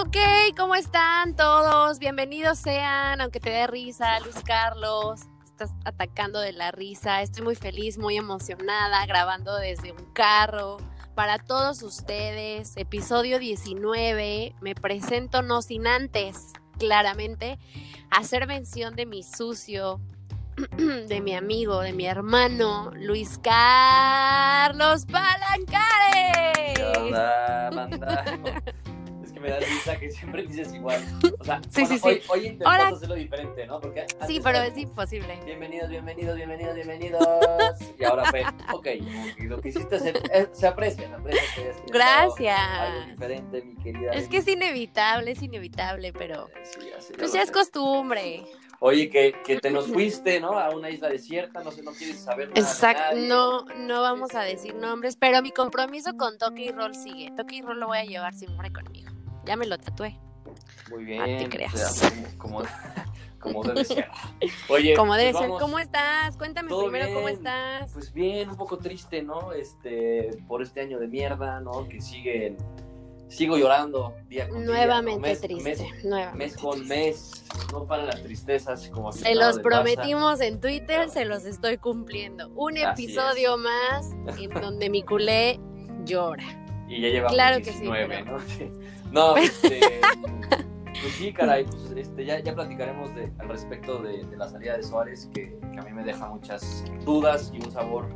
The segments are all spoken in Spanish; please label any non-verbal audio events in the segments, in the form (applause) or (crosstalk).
Ok, ¿cómo están todos? Bienvenidos sean, aunque te dé risa, Luis Carlos. Estás atacando de la risa. Estoy muy feliz, muy emocionada, grabando desde un carro. Para todos ustedes, episodio 19. Me presento no sin antes, claramente, hacer mención de mi sucio, (clears throat) de mi amigo, de mi hermano, Luis Carlos Palancares. (laughs) que me da risa que siempre dices igual. O sea, Sí, bueno, sí, sí. hoy, intentamos hacerlo diferente, ¿no? Porque Sí, pero es imposible. Bienvenidos, bienvenidos, bienvenidos, bienvenidos. Y ahora fue, ok, lo que hiciste se, eh, se aprecia, se aprecia que hayas intentado Gracias. Algo diferente, mi querida. Es que es inevitable, es inevitable, pero Sí, pues ya es costumbre. Oye, que, que te nos fuiste, ¿no? A una isla desierta, no sé, no quieres saber nada de Exacto, nadie. no, no vamos a decir nombres, pero mi compromiso con Toque y Roll sigue. Toque y Roll lo voy a llevar siempre conmigo. Ya me lo tatué. Muy Ah, te bien. creas. (laughs) como, debe ser. Oye, Como pues debe ser. ¿Cómo estás? Cuéntame primero cómo bien. estás. Pues bien, un poco triste, ¿no? Este, por este año de mierda, ¿no? Que siguen, sigo llorando día con día. ¿no? Nuevamente Mes- triste. Mes, nuevamente mes con triste. mes, no paran las tristezas como Se los prometimos en Twitter, se los estoy cumpliendo. Un Así episodio más en donde mi culé llora. Y ya llevamos Claro que sí, 19, pero- ¿no? (laughs) No, (laughs) este, pues sí, caray, pues este, ya, ya platicaremos de, al respecto de, de la salida de Suárez, que, que a mí me deja muchas dudas y un sabor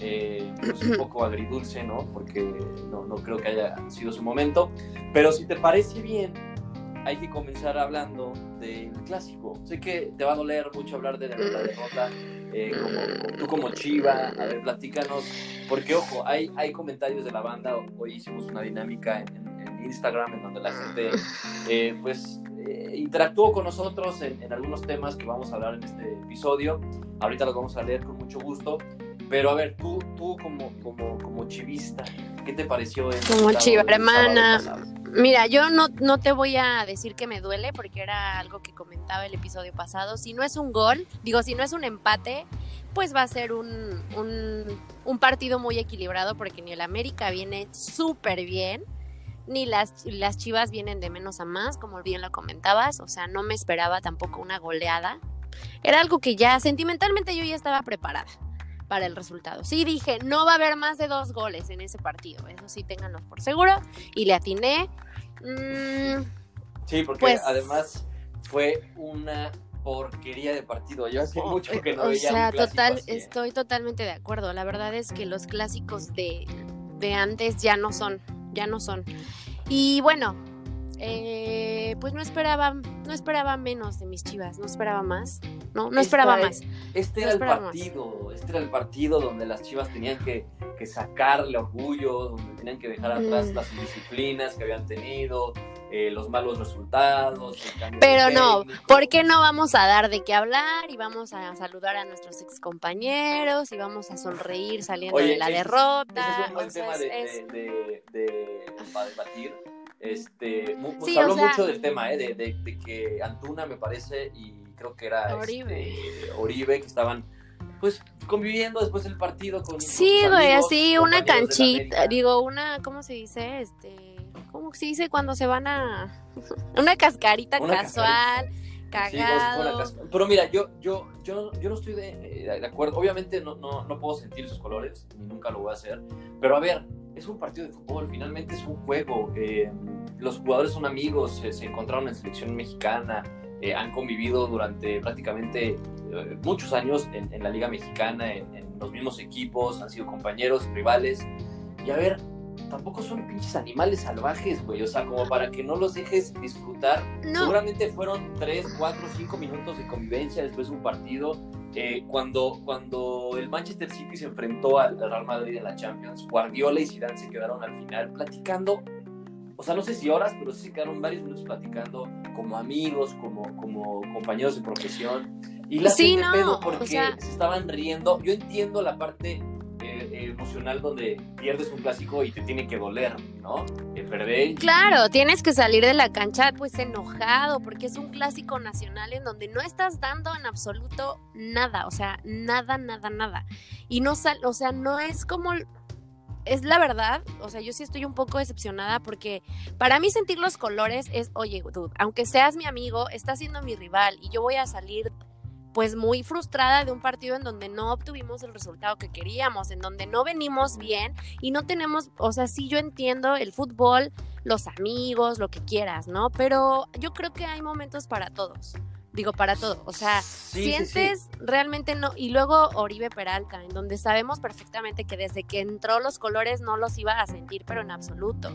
eh, pues un poco agridulce, ¿no? Porque no, no creo que haya sido su momento. Pero si te parece bien, hay que comenzar hablando del clásico. Sé que te va a doler mucho hablar de la derrota, eh, como, tú como Chiva, a ver, platícanos, porque ojo, hay, hay comentarios de la banda, hoy hicimos una dinámica en- en Instagram en donde la gente eh, pues eh, interactuó con nosotros en, en algunos temas que vamos a hablar en este episodio, ahorita los vamos a leer con mucho gusto, pero a ver, tú, tú como, como, como chivista, ¿qué te pareció? el Como chiva hermana. Mira, yo no, no te voy a decir que me duele porque era algo que comentaba el episodio pasado. Si no es un gol, digo, si no es un empate, pues va a ser un, un, un partido muy equilibrado porque ni el América viene súper bien, ni las, las Chivas vienen de menos a más, como bien lo comentabas. O sea, no me esperaba tampoco una goleada. Era algo que ya sentimentalmente yo ya estaba preparada para el resultado. Sí dije, no va a haber más de dos goles en ese partido, eso sí ténganlo por seguro. Y le atiné. Mm, Sí, porque Pues- además fue una porquería de partido. Yo hace mucho que no o veía sea, un clásico total, así, ¿eh? estoy totalmente de acuerdo. La verdad es que los clásicos de, de antes ya no son, ya no son. Y bueno, eh, pues no esperaba, no esperaba menos de mis chivas, no esperaba más, no, no esperaba Esta más. Este No era el más. partido, este era el partido donde las Chivas tenían que, que sacarle orgullo, donde tenían que dejar atrás Mm. las indisciplinas que habían tenido, eh, los malos resultados. Pero no. ¿por qué no vamos a dar de qué hablar y vamos a saludar a nuestros excompañeros y vamos a sonreír saliendo Oye, de la es- derrota? Ese es un buen O sea, tema de, es- de- de- de- para debatir. Este, Sí, habló sea- mucho del tema, ¿eh? de, de- de que Antuna, me parece, y creo que era Oribe. este, Oribe, que estaban pues conviviendo después del partido con Sí, güey, así una canchita, digo, una, ¿cómo se dice? Este, ¿cómo se dice cuando se van a (laughs) una cascarita Una casual, Sí, fue cagado? casa- Pero mira, yo, yo, yo, yo no estoy de, eh, de acuerdo. Obviamente no, no, no puedo sentir sus colores, ni nunca lo voy a hacer. Pero a ver, es un partido de fútbol, finalmente es un juego. eh, los jugadores son amigos, se- se encontraron en selección mexicana, eh, han convivido durante prácticamente eh, muchos años en, en la Liga Mexicana, en, en los mismos equipos, han sido compañeros, rivales. Y a ver, tampoco son pinches animales salvajes, güey. O sea, como para que no los dejes disfrutar No, Seguramente fueron 3, 4, 5 minutos de convivencia después de un partido. Eh, cuando, cuando el Manchester City se enfrentó al al Real Madrid en la Champions, Guardiola y Zidane se quedaron al final platicando. O sea, no sé si horas, pero sí se quedaron varios minutos platicando como amigos, como, como compañeros de profesión. Y la Sí, no, pedo o porque sea- se estaban riendo. Yo entiendo la parte emocional donde pierdes un clásico y te tiene que doler, ¿no? Eh, perder. y- Claro, tienes que salir de la cancha pues enojado porque es un clásico nacional en donde no estás dando en absoluto nada, o sea, nada, nada, nada. Y no sal, o sea, no es como es la verdad, o sea, yo sí estoy un poco decepcionada porque para mí sentir los colores es, oye, dude, aunque seas mi amigo, estás siendo mi rival y yo voy a salir pues muy frustrada de un partido en donde no obtuvimos el resultado que queríamos, en donde no venimos bien y no tenemos, o sea, sí yo entiendo el fútbol, los amigos, lo que quieras, ¿no? Pero yo creo que hay momentos para todos. Digo, para todo. O sea, sientes realmente no. Y luego Oribe Peralta, en donde sabemos perfectamente que desde que entró los colores no los iba a sentir, pero en absoluto.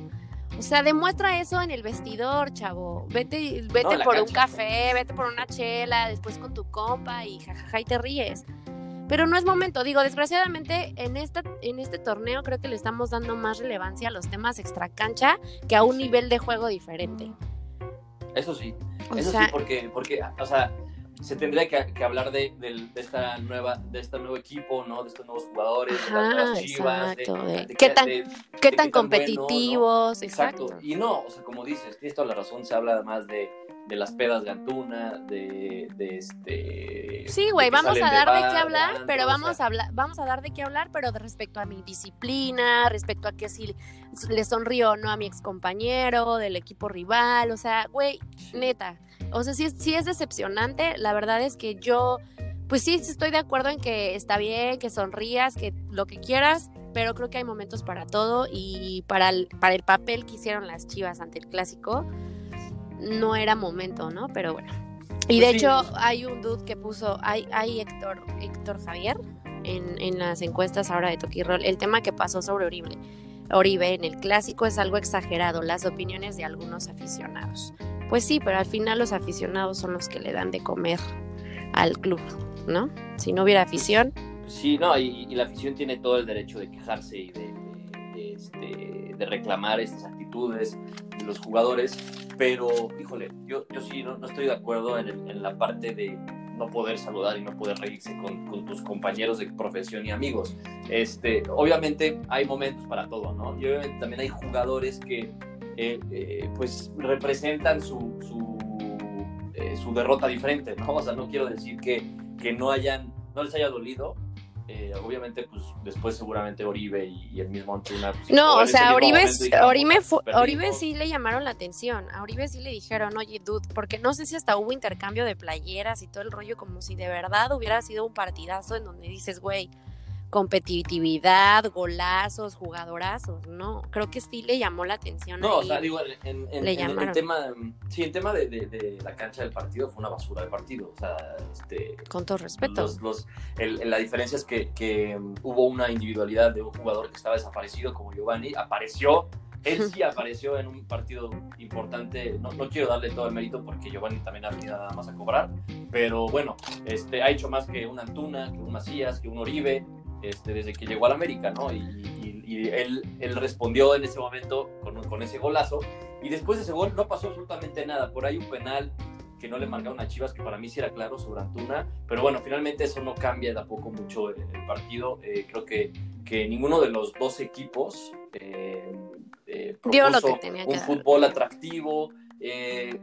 O sea, demuestra eso en el vestidor, chavo. Vete, vete por un café, vete por una chela, después con tu compa y jajaja y te ríes. Pero no es momento, digo, desgraciadamente en, esta, en este torneo creo que le estamos dando más relevancia a los temas extra cancha que a un nivel de juego diferente. Eso sí, eso sí, porque, porque, o sea, se tendría que, hablar de, esta nueva, de este nuevo equipo, ¿no? De estos nuevos jugadores, de las nuevas chivas, de, qué tan, qué tan competitivos, exacto. Y no, o sea, como dices, tienes toda la razón, se habla más de, de las pedas de Antuna, de, de este... Sí, güey, vamos a dar de, qué hablar, pero vamos a hablar, vamos a dar de qué hablar, pero respecto a mi disciplina, respecto a que si le sonrió o no a mi excompañero del equipo rival, o sea, güey, neta, o sea, sí, sí es decepcionante, la verdad es que yo, pues sí, estoy de acuerdo en que está bien, que sonrías, que lo que quieras, pero creo que hay momentos para todo y para el, para el papel que hicieron las Chivas ante el clásico, no era momento, ¿no? Pero bueno. Y de pues hecho hay un dude que puso, hay, hay Héctor, Héctor Javier en, en las encuestas ahora de Toquirol, el tema que pasó sobre Oribe. Oribe en el clásico es algo exagerado, las opiniones de algunos aficionados. Pues sí, pero al final los aficionados son los que le dan de comer al club, ¿no? Si no hubiera afición. Sí, no, y, la afición tiene todo el derecho de quejarse y de, este, reclamar estas actitudes de los jugadores, pero, híjole, yo, yo sí no, estoy de acuerdo en, la parte de no poder saludar y no poder reírse con, tus compañeros de profesión y amigos. Este, obviamente hay momentos para todo, ¿no? Y obviamente también hay jugadores que eh, eh, pues representan su, su, eh, su, derrota diferente, ¿no? O sea, no quiero decir que, que no hayan, no les haya dolido. obviamente, pues después seguramente Oribe y, el mismo Antuna. Pues, no, o sea, Oribe, Oribe, Oribe sí le llamaron la atención. A Oribe sí le dijeron, oye, dude, porque no sé si hasta hubo intercambio de playeras y todo el rollo, como si de verdad hubiera sido un partidazo en donde dices, güey, competitividad, golazos, jugadorazos, no, creo que sí le llamó la atención. No, o sea, digo, en, el tema, sí, el tema de, la cancha del partido fue una basura de partido, o sea, este... Con todo respeto. Los, la diferencia es que, hubo una individualidad de un jugador que estaba desaparecido como Giovanni, apareció, él (laughs) sí apareció en un partido importante. No, no, quiero darle todo el mérito porque Giovanni también ha venido nada más a cobrar. Pero bueno, este, ha hecho más que un Antuna, que un Macías, que un Oribe. Este, desde que llegó al América, ¿no? Y, él, él, respondió en ese momento con, con, ese golazo. Y después de ese gol no pasó absolutamente nada. Por ahí un penal que no le marcaron a Chivas, que para mí sí era claro sobre Antuna. Pero bueno, finalmente eso no cambia tampoco mucho el, partido. Eh, creo que, que ninguno de los dos equipos eh, eh dio lo que tenía que un fútbol atractivo. Eh,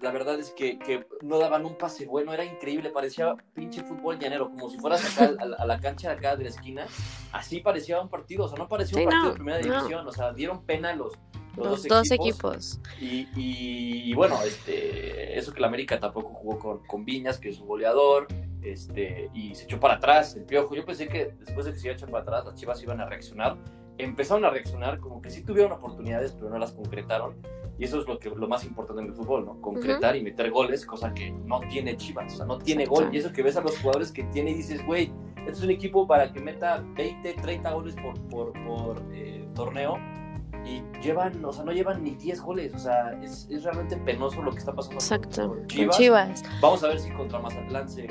la verdad es que, no daban un pase bueno, era increíble, parecía pinche fútbol llanero, como si fueras acá a, la, cancha de acá de la esquina, así parecía un partido, o sea, no parecía un partido de primera división, o sea, dieron pena los, los, dos, equipos. Y, bueno, este, eso que la América tampoco jugó con, con Viñas, que es un goleador, este, y se echó para atrás el piojo. Yo pensé que después de que se iba a echar para atrás, las chivas iban a reaccionar. Empezaron a reaccionar como que sí tuvieron oportunidades, pero no las concretaron. Y eso es lo, que, lo más importante en el fútbol, ¿no? Concretar y meter goles, cosa que no tiene Chivas, o sea, no tiene gol. Y eso que ves a los jugadores que tiene y dices, güey, este es un equipo para que meta 20, 30 goles por, por, por eh, torneo y llevan, o sea, no llevan ni 10 goles, o sea, es, es realmente penoso lo que está pasando Exacto. con Chivas. Vamos a ver si contra Mazatlán se...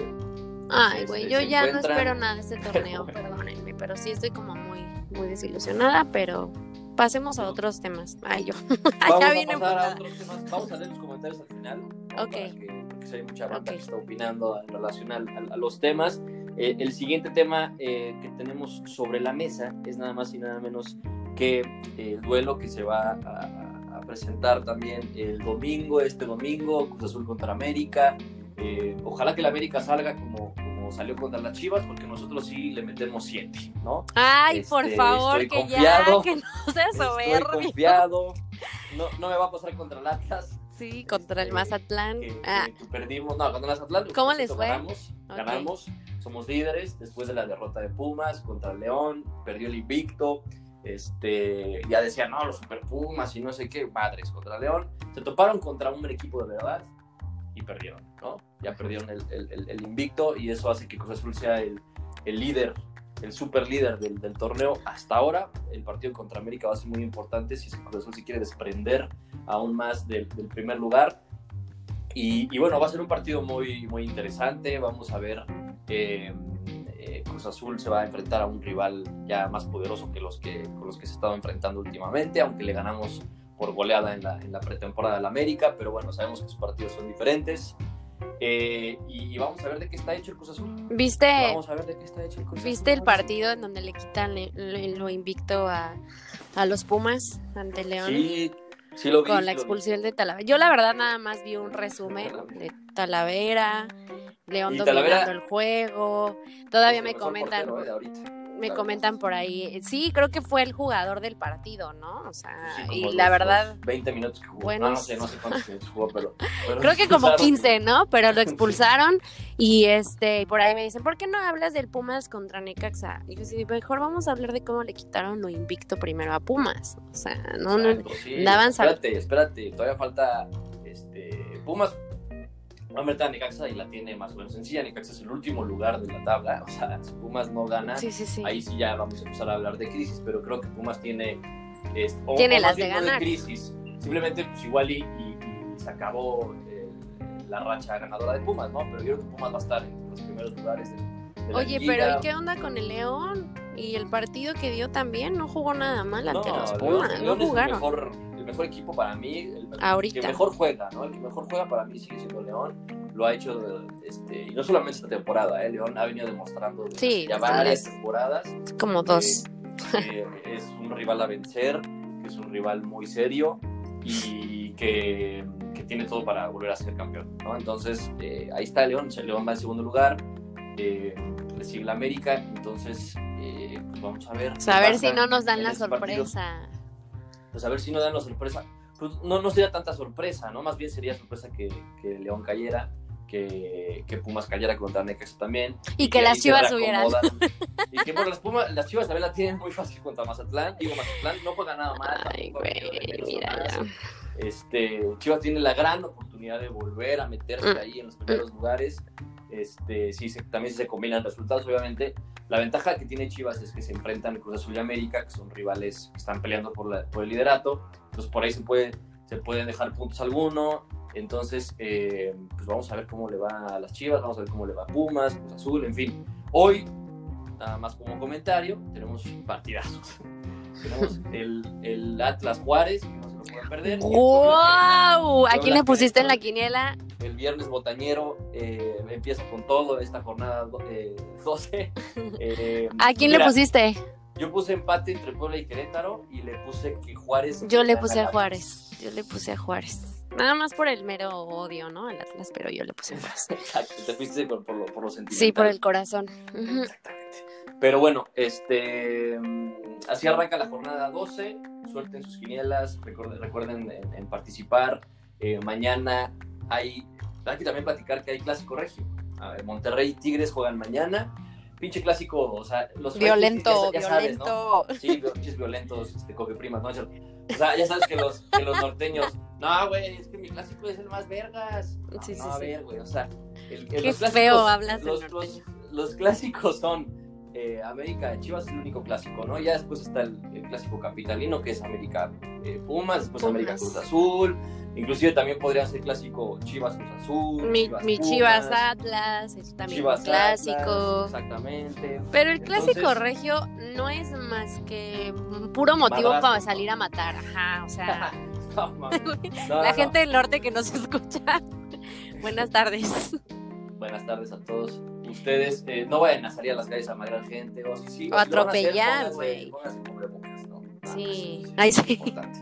Ay, güey, yo ya no espero nada de este torneo, (laughs) perdónenme, pero sí estoy como muy, muy desilusionada, pero Pasemos a otros temas. Ay, yo. (laughs) Vamos a pasar a otros temas. Vamos a leer los comentarios al final. Ok. Que, porque hay mucha banda que está opinando en relación a, los temas. Eh, el siguiente tema eh, que tenemos sobre la mesa es nada más y nada menos que el duelo que se va a, a, presentar también el domingo, este domingo, Cruz Azul contra América. Eh, ojalá que la América salga como salió contra las Chivas porque nosotros sí le metemos siete, ¿no? Ay, por Este, favor, estoy que confiado. ya, que no Estoy confiado. No, no me va a pasar contra el Atlas. Sí, contra el Este, Mazatlán. que, Ah, que perdimos. No, contra el Mazatlán. ¿Cómo por les fue? Ganamos, ganamos. Somos líderes después de la derrota de Pumas contra el León. Perdió el invicto. Este, ya decían, no, los Super Pumas y no sé qué, madres contra León. Se toparon contra un equipo de verdad y perdieron, ¿no? Ya perdieron el, el- invicto y eso hace que Cruz Azul sea el, el líder, el super líder del, del torneo hasta ahora. El partido contra América va a ser muy importante si es que Cruz Azul se quiere desprender aún más del, del primer lugar. Y, y bueno, va a ser un partido muy, muy interesante. Vamos a ver. eh, eh, Cruz Azul se va a enfrentar a un rival ya más poderoso que los que, con los que se ha estado enfrentando últimamente, aunque le ganamos por goleada en la, en la pretemporada del América, pero bueno, sabemos que sus partidos son diferentes. Eh, y, y vamos a ver de qué está hecho el Cruz Azul. ¿Viste, Vamos a ver de qué está hecho el Cruz ¿viste el partido en donde le quitan le- le- lo invicto a, a los Pumas ante León? Sí, sí lo vi. con la expulsión de Talavera. Yo la verdad nada más vi un resumen de Talavera, León dominando Talavera- el juego. Todavía me comentan, portero, eh. Me comentan por ahí. Sí, creo que fue el jugador del partido, ¿no? O sea, Sí, y la verdad 20 minutos que jugó. Ah, no sé, no sé cuántos (laughs) minutos jugó, pero. pero Creo que como expulsaron. 15, ¿no? Pero lo (laughs) expulsaron y este y por ahí me dicen, ¿por qué no hablas del Pumas contra Necaxa? Y yo sí, mejor vamos a hablar de cómo le quitaron lo invicto primero a Pumas. O sea, no, no, sí. daban Espérate, espérate, todavía falta este Pumas a meter a Necaxa y la tiene más o menos sencilla. Necaxa es el último lugar de la tabla, o sea, si Pumas no gana, Sí, sí, sí. ahí sí ya vamos a empezar a hablar de crisis, pero creo que Pumas tiene este, o- Tiene o las de no ganar. crisis, simplemente pues igual y, y- y se acabó eh, la racha ganadora de Pumas, ¿no? Pero yo creo que Pumas va a estar en los primeros lugares de, de la Oye, liga. pero ¿y qué onda con el León? Y el partido que dio también no jugó nada mal ante los León- Pumas, León no es el jugaron. Mejor, equipo para mí, el, Ahorita. que mejor juega, ¿no? El que mejor juega para mí sigue siendo León. Lo ha hecho, este, y no solamente esta temporada, ¿eh? León ha venido demostrando Sí, ya varias temporadas Como dos. que es un rival a vencer, que es un rival muy serio y que, que tiene todo para volver a ser campeón, ¿no? Entonces, eh, ahí está León, León va en segundo lugar, eh, le sigue la América, entonces, eh, pues vamos a ver. A ver si no nos dan la partidos. Pues a ver si no dan la sorpresa. Pues no, no sería tanta sorpresa, ¿no? Más bien sería sorpresa que, que León cayera, que, que Pumas cayera contra Necaxa también. Y que las ahí se Chivas subieran. (laughs) Y que bueno, las, Pumas, las Chivas también la tienen muy fácil contra Mazatlán. Digo, Mazatlán no juega nada mal. Ay, güey, mira ya. Este, Chivas tiene la gran oportunidad de volver a meterse Mm. ahí en los primeros lugares. Este, sí, se- también se combinan resultados, obviamente. La ventaja que tiene Chivas es que se enfrentan Cruz Azul y América, que son rivales que están peleando por, la- por el liderato. Entonces por ahí se, puede, se pueden dejar puntos alguno. Entonces, eh, pues vamos a ver cómo le va a las Chivas, vamos a ver cómo le va a Pumas, Cruz Azul, en fin. Hoy, nada más como comentario, tenemos partidazos. (laughs) tenemos el, el Atlas Juárez, que no se lo pueden perder. ¡Wow! ¿A quién le pusiste en la quiniela? El viernes botañero eh, empieza con todo esta jornada eh, 12. (laughs) Eh, ¿A quién le mira, pusiste? Yo puse empate entre Puebla y Querétaro y le puse que Juárez. Yo le puse a Juárez. Yo le puse a Juárez. Nada más por el mero odio, ¿no? Al Atlas, pero yo le puse a Juárez. (laughs) Exacto, te fuiste por, por lo, por lo sentimental. Sí, por el corazón. Exactamente. Pero bueno, este mm, así arranca la jornada 12. Suelten sus quinielas, recuerden, recuerden en, en participar. Eh, mañana hay, hay que también platicar que hay clásico regio. A ver, Monterrey y Tigres juegan mañana. Pinche clásico, o sea, los Violento, ya- ya sabes, ¿no? violento. Sí, pinches violentos, este, copiprimas, ¿no? O sea, ya sabes que los, que los norteños, no, güey, es que mi clásico es el más vergas. No, Sí, sí, no, a ver, güey, o sea, el, el- Qué los clásicos- feo hablas los, los- los clásicos son eh, América Chivas es el único clásico, ¿no? Ya después está el, el clásico capitalino, que es América eh, Pumas, después Pumas. América Cruz Azul, inclusive también podría ser clásico Chivas Cruz Azul, Mi, mi Pumas, Chivas Atlas es también Chivas un clásico. Atlas, exactamente. Pero el clásico Entonces- regio no es más que un puro motivo para salir a matar. Ajá, o sea, (laughs) No. (laughs) No, la no. gente del norte que nos escucha. (laughs) Buenas tardes. Buenas tardes a todos ustedes. eh, no vayan a salir a las calles a madrear gente o si sí. O atropellar, güey. ¿no? Nada Sí. más, Ay, es sí. importante.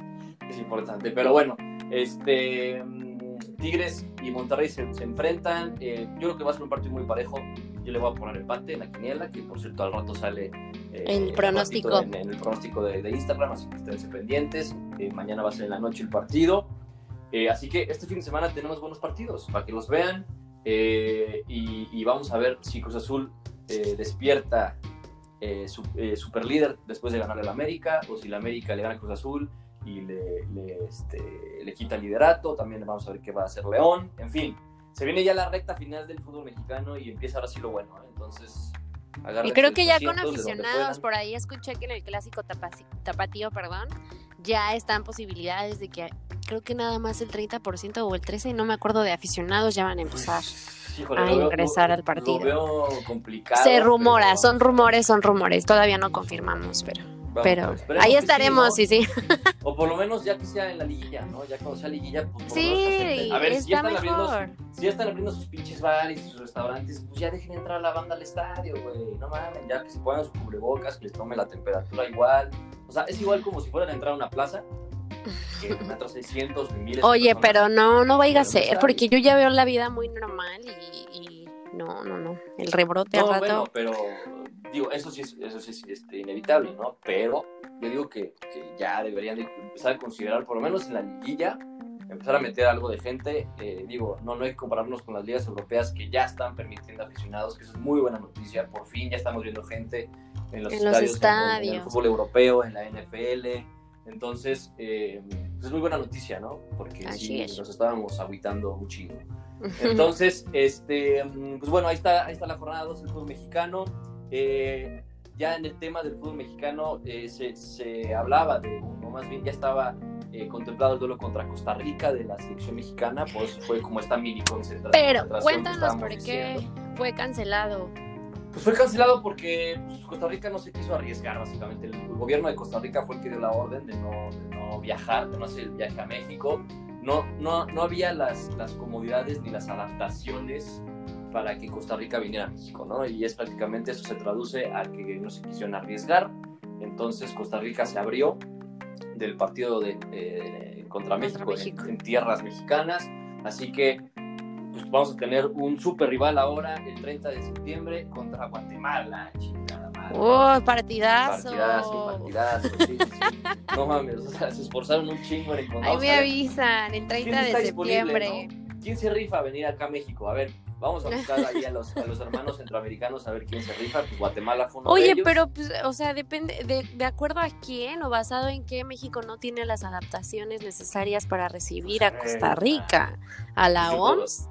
Es importante. Pero bueno, este mm, Tigres y Monterrey se, se enfrentan. eh, yo creo que va a ser un partido muy parejo. yo le voy a poner empate en la quiniela, que por cierto al rato sale eh, el pronóstico. En, el pronóstico de, Instagram, así que estén pendientes. Eh, mañana va a ser en la noche el partido. Así que este fin de semana tenemos buenos partidos para que los vean. Y, y, vamos a ver si Cruz Azul despierta su, super líder después de ganar el América, o si la América le gana a Cruz Azul y le, le, este, le quita el liderato. También vamos a ver qué va a hacer León. En fin, se viene ya la recta final del fútbol mexicano y empieza ahora sí lo bueno. Entonces, y creo que ya con aficionados, por ahí escuché que en el clásico tapatío, perdón, ya están posibilidades de que creo que nada más el 30% o el 13%, no me acuerdo de aficionados, ya van a empezar a ingresar al partido. Lo veo complicado. Se rumora, son rumores, son rumores, todavía no confirmamos, pero pero ahí estaremos, sí, sí, O por lo menos ya que sea en la liguilla, ¿no? Ya cuando sea liguilla, pues sí, A ver, si ya, están abriendo, si ya están abriendo sus pinches bares y sus restaurantes, pues ya dejen entrar a la banda al estadio, güey. No mames, ya que se pongan sus cubrebocas, que les tome la temperatura igual. O sea, es igual como si fueran a entrar a una plaza. Que metros 600, miles Oye, pero no, no vaya a ser, porque yo ya veo la vida muy normal y, no, no, no. El rebrote no, al rato. Bueno, pero digo, eso sí es, eso sí es este, inevitable, ¿no? Pero yo digo que, ya deberían empezar a considerar, por lo menos en la liguilla, empezar a meter algo de gente. Eh, digo, no, no hay que compararnos con las ligas europeas que ya están permitiendo aficionados, que eso es muy buena noticia. Por fin ya estamos viendo gente en los, estadios, En, el fútbol europeo, en la NFL. Entonces, eh, pues es muy buena noticia, ¿no? Porque sí, nos estábamos aguitando un chingo. (laughs) Entonces, este, pues bueno, ahí está, ahí está la jornada 2 del fútbol mexicano. Eh, ya en el tema del fútbol mexicano eh, se, hablaba de, o más bien ya estaba eh, contemplado el duelo contra Costa Rica de la selección mexicana, pues fue como esta mini concentración. Pero cuéntanos por qué fue cancelado. Pues fue cancelado porque pues, Costa Rica no se quiso arriesgar, básicamente. El, gobierno de Costa Rica fue el que dio la orden de no, no viajar, de no hacer el viaje a México. No, no, no había las, las comodidades ni las adaptaciones para que Costa Rica viniera a México, ¿no? Y es prácticamente eso se traduce a que no se quisieron arriesgar. Entonces Costa Rica se abrió del partido de, eh, contra, México, En, tierras mexicanas. Así que pues, vamos a tener un super rival ahora el 30 de septiembre contra Guatemala, chingada madre. ¡Oh, partidazo! Partidazo, partidazo, sí, (laughs) No mames, o sea, se esforzaron un chingo en encontrar. Ahí me avisan, el 30 de septiembre. ¿Quién se rifa a venir acá a México? A ver, Vamos a buscar ahí a los, a los hermanos centroamericanos a ver quién se rifa. Pues Guatemala fue uno Oye, de ellos. pero, pues, o sea, depende, de, de, acuerdo a quién o basado en qué México no tiene las adaptaciones necesarias para recibir a pues, Costa Rica, a la OMS.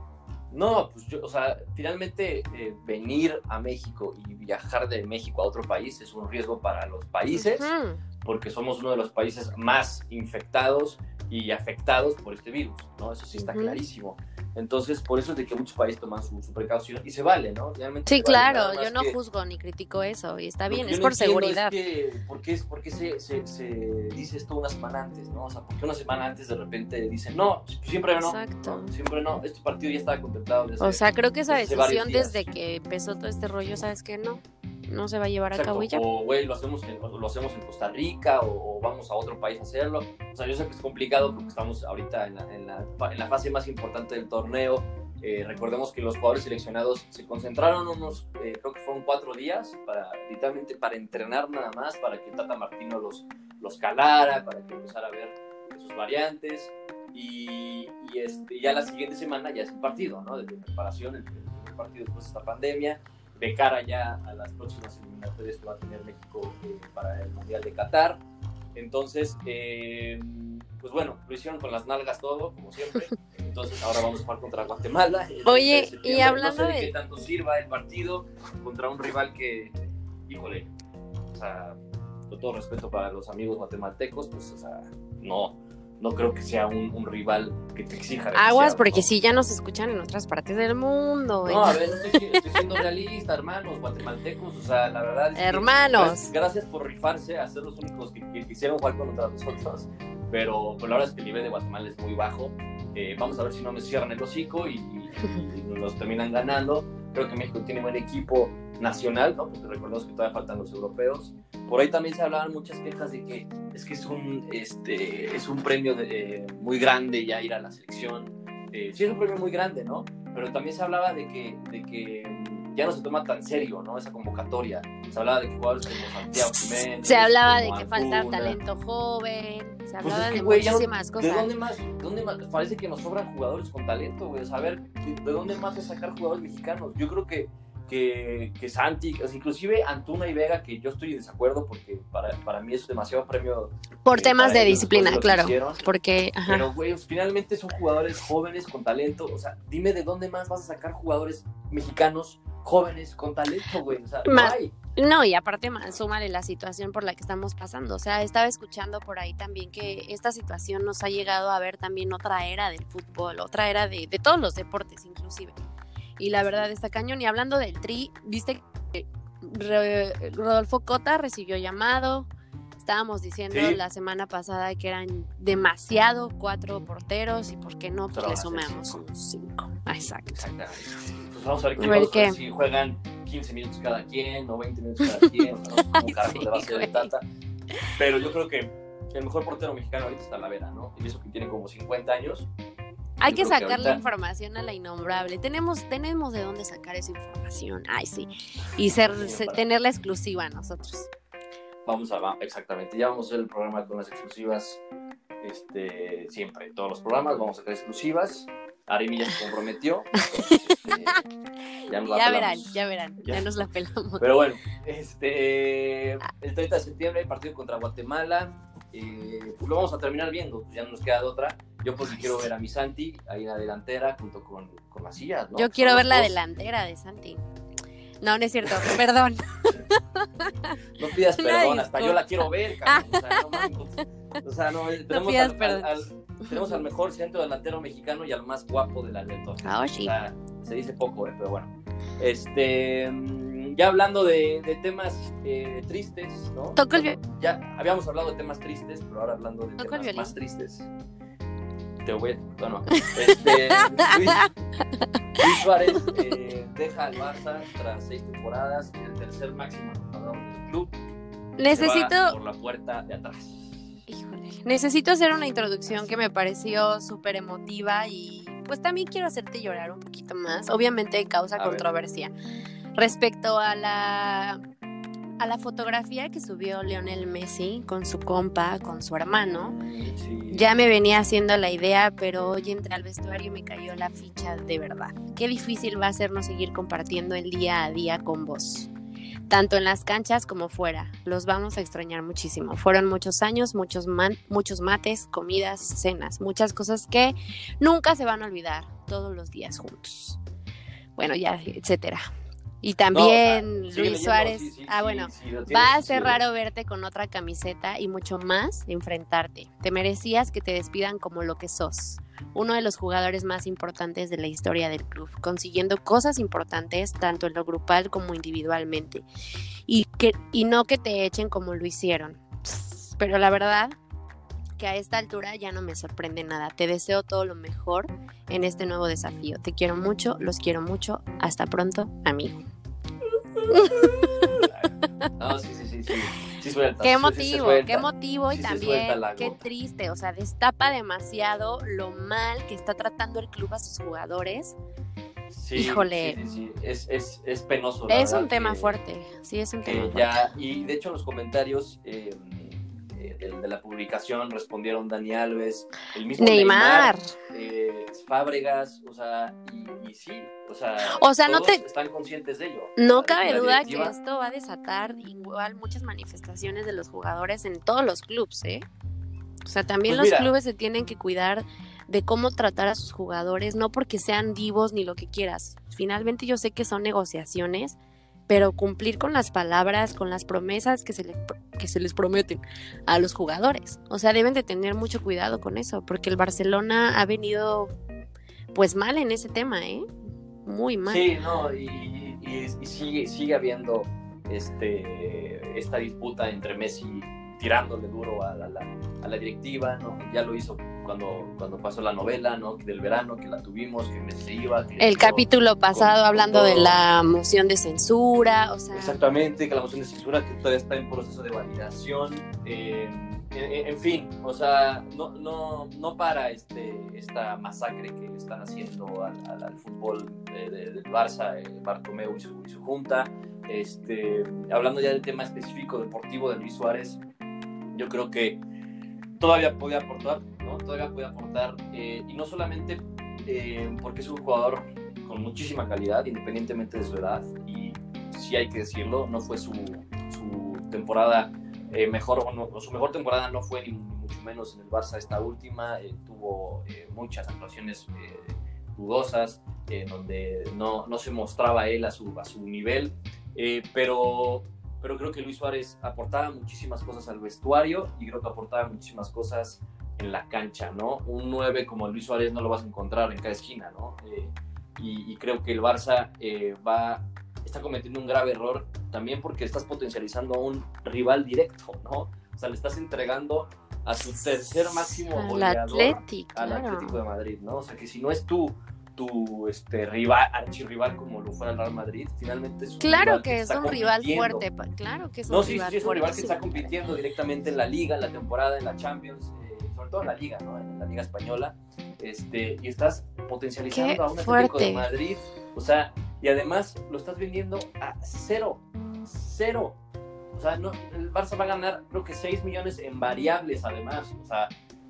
No, pues yo, o sea, finalmente eh, venir a México y viajar de México a otro país es un riesgo para los países, porque somos uno de los países más infectados y afectados por este virus, ¿no? Eso sí está clarísimo. Entonces, por eso es de que muchos países toman su, precaución y se vale, ¿no? Realmente sí, claro, yo no juzgo ni critico eso y está bien, es por seguridad. Es ¿Por qué, por qué se, se, se, dice esto una semana antes, no? O sea, ¿por qué una semana antes de repente dicen, no, siempre no, Exacto. siempre no, este partido ya estaba contemplado desde O sea, creo que esa decisión desde que empezó todo este rollo, ¿sabes qué? No, no se va a llevar a cabo ya. O, güey, lo hacemos, en, lo hacemos en Costa Rica o, vamos a otro país a hacerlo. O sea, yo sé que es complicado porque estamos ahorita en la, en la, en la fase más importante del torneo. Eh, recordemos que los jugadores seleccionados se concentraron unos, eh, creo que fueron cuatro días, para, literalmente para entrenar nada más, para que Tata Martino los, los calara, para que empezara a ver sus variantes. Y, y este, ya la siguiente semana ya es el partido, ¿no? De preparación, el, el partido después de esta pandemia de cara ya a las próximas eliminatorias que va a tener México eh, para el Mundial de Qatar. Entonces, eh, pues bueno, lo hicieron con las nalgas todo, como siempre. (laughs) Entonces ahora vamos a jugar contra Guatemala. Oye, y hablando no sé de, qué tanto sirva el partido contra un rival que, híjole, o sea, con todo respeto para los amigos guatemaltecos, pues, o sea, no, no creo que sea un, rival que te exija. Aguas, porque si ya nos escuchan en otras partes del mundo. No, a ver, estoy, estoy siendo (laughs) realista, hermanos, guatemaltecos, o sea, la verdad. Es hermanos. gracias, por rifarse a ser los únicos que, quisieron jugar contra nosotros, pero, pero, la verdad es que el nivel de Guatemala es muy bajo. Eh, vamos a ver si no me cierran el hocico y, y, (laughs) nos terminan ganando. Creo que México tiene buen equipo nacional, ¿no? Porque recordemos que todavía faltan los europeos. Por ahí también se hablaban muchas quejas de que es que es un, este, es un premio de, muy grande ya ir a la selección. Eh, sí es un premio muy grande, ¿no? Pero también se hablaba de que, de que ya no se toma tan serio, ¿no? Esa convocatoria. Se hablaba de que jugadores como Santiago Jiménez. Se hablaba de que falta Antuna. talento joven, se Pues hablaba es que, de ya no- muchísimas ¿De cosas. dónde más? ¿Dónde más? Parece que nos sobran jugadores con talento, güey. O sea, a ver, ¿de de dónde más de sacar jugadores mexicanos? Yo creo que, que, que Santi, inclusive Antuna y Vega, que yo estoy en desacuerdo porque para, para mí es demasiado premio. Por eh, temas de disciplina, claro. hicieron. Porque, ajá. Pero, güey, finalmente son jugadores jóvenes con talento. O sea, dime de dónde más vas a sacar jugadores mexicanos jóvenes con talento, güey. O sea, no hay. No, y aparte, súmale la situación por la que estamos pasando. O sea, estaba escuchando por ahí también que esta situación nos ha llegado a ver también otra era del fútbol, otra era de, de todos los deportes, inclusive. Y la verdad está cañón. Y hablando del tri, viste que Rodolfo Cota recibió llamado. Estábamos diciendo Sí. la semana pasada que eran demasiado cuatro porteros y por qué no, pues le sumamos cinco. un cinco. Exacto. Exactamente. Pues vamos a ver, vamos a ver qué. si juegan 15 minutos cada quien o 20 minutos cada quien. (laughs) Cómo carajo le va a hacer Sí, Tata. Pero yo creo que el mejor portero mexicano ahorita está Talavera, ¿no? Y eso que tiene como 50 años. Hay que sacarle ahorita- información a la innombrable. Tenemos, tenemos de dónde sacar esa información. Ay, sí. Y ser, Sí, se- para- tener la exclusiva nosotros. Vamos a, exactamente, ya vamos a hacer el programa con las exclusivas. Este, siempre, todos los programas vamos a sacar exclusivas. Arimi ya se comprometió. entonces, este, ya nos la Ya verán, ya verán. Ya, Ya. nos la pelamos. Pero bueno, este, el 30 de septiembre, partido contra Guatemala. eh, pues lo vamos a terminar viendo, ya no nos queda de otra. Yo porque Ay, quiero sí. ver a mi Santi ahí en la delantera junto con, con Macías, ¿no? Yo Son quiero ver la dos. delantera de Santi. No, no es cierto. (laughs) Perdón. No pidas perdón, hasta yo la quiero ver, cabrón. O sea, no, (laughs) mames. O sea, no, tenemos, pidas al, perdón. al- al- tenemos al mejor centro delantero mexicano y al más guapo de la neta. Ah, O sí. sea, se dice poco, eh, pero bueno. Este, mm, ya hablando de, de temas eh, tristes, ¿no? Toco el Ya habíamos hablado de temas tristes, pero ahora hablando de Toco temas más tristes. Te voy a... Bueno, este, Luis, Luis Suárez eh, deja al Barça tras seis temporadas, el tercer máximo anotador del club. Necesito, por la puerta de atrás. híjole, necesito hacer una introducción que me pareció súper emotiva y pues también quiero hacerte llorar un poquito más. Obviamente causa A ver. controversia. Respecto a la a la fotografía que subió Lionel Messi con su compa, con su hermano, Sí. ya me venía haciendo la idea, pero hoy entré al vestuario y me cayó la ficha de verdad. Qué difícil va a ser no seguir compartiendo el día a día con vos. Tanto en las canchas como fuera. Los vamos a extrañar muchísimo. Fueron muchos años, muchos, man- muchos mates, comidas, cenas, muchas cosas que nunca se van a olvidar todos los días juntos. Bueno, ya, etcétera. Y también No, Luis leyendo, Suárez. sí, sí, ah, bueno. sí, lo tienes, Va a ser raro verte con otra camiseta y mucho más enfrentarte. Te merecías que te despidan como lo que sos. Uno de los jugadores más importantes de la historia del club, consiguiendo cosas importantes tanto en lo grupal como individualmente. Y, que, y no que te echen como lo hicieron. Pero la verdad que a esta altura ya no me sorprende nada. Te deseo todo lo mejor en este nuevo desafío. Te quiero mucho, los quiero mucho. Hasta pronto, amigo. No, sí, sí, sí, sí. Sí suelta, Qué sí, sí, qué emotivo y Sí también qué triste, o sea, destapa demasiado lo mal que está tratando el club a sus jugadores. Sí, Híjole. Sí, sí, sí. Es, es, es penoso. Es un tema que- fuerte, sí, es un tema fuerte. ya, y de hecho en los comentarios eh, de, de la publicación respondieron Dani Alves, el mismo Neymar. Neymar, eh, Fábregas, o sea, y, y sí, o sea, O sea, no te- están conscientes de ello. No cabe duda que esto va a desatar igual muchas manifestaciones de los jugadores en todos los clubes, ¿eh? O sea, también Pues los mira. clubes se tienen que cuidar de cómo tratar a sus jugadores, no porque sean divos ni lo que quieras. Finalmente yo sé que son negociaciones, pero cumplir con las palabras, con las promesas que se, le- que se les prometen a los jugadores. O sea, deben de tener mucho cuidado con eso, porque el Barcelona ha venido pues mal en ese tema, ¿eh? Muy mal. Sí, no, y, y- sigue, sigue habiendo este, esta disputa entre Messi tirándole duro a la- a la directiva, ¿no? Ya lo hizo cuando, cuando pasó la novela, ¿no? Del verano, que la tuvimos, que se iba. que El capítulo pasado con hablando de la moción de censura, o sea, Exactamente, que la moción de censura que todavía está en proceso de validación. eh, en, en fin, o sea, no, no, no para este, esta masacre que, le están haciendo al, fútbol del Barça, eh, Bartomeu y su, junta. Este, hablando ya del tema específico deportivo de Luis Suárez, yo creo que todavía puede aportar, ¿no? Todavía puede aportar, eh, y no solamente eh, porque es un jugador con muchísima calidad, independientemente de su edad, y sí hay que decirlo, no fue su, temporada eh, mejor, o, su mejor temporada no fue ni, mucho menos en el Barça esta última, tuvo muchas actuaciones dudosas, donde no, no, se mostraba él a su, a su nivel, pero pero creo que Luis Suárez aportaba muchísimas cosas al vestuario y creo que aportaba muchísimas cosas en la cancha, ¿no? Un 9 como Luis Suárez no lo vas a encontrar en cada esquina, ¿no? Eh, y, creo que el Barça eh, va, está cometiendo un grave error también porque estás potencializando a un rival directo, ¿no? O sea, le estás entregando a su tercer máximo goleador al Atlético de Madrid, ¿no? O sea, que si no es tú tu este rival, archirrival como lo fuera el Real Madrid, finalmente es un Claro rival que, es un rival fuerte, claro que es un no, rival sí, sí, es un rival que está compitiendo directamente en la liga, en la temporada, en la Champions, eh, sobre todo en la liga, ¿no? En la liga española, este, y estás potencializando a un Atlético de Madrid, o sea, y además lo estás vendiendo a cero, cero. O sea, no, el Barça va a ganar creo que 6 millones en variables además, o sea,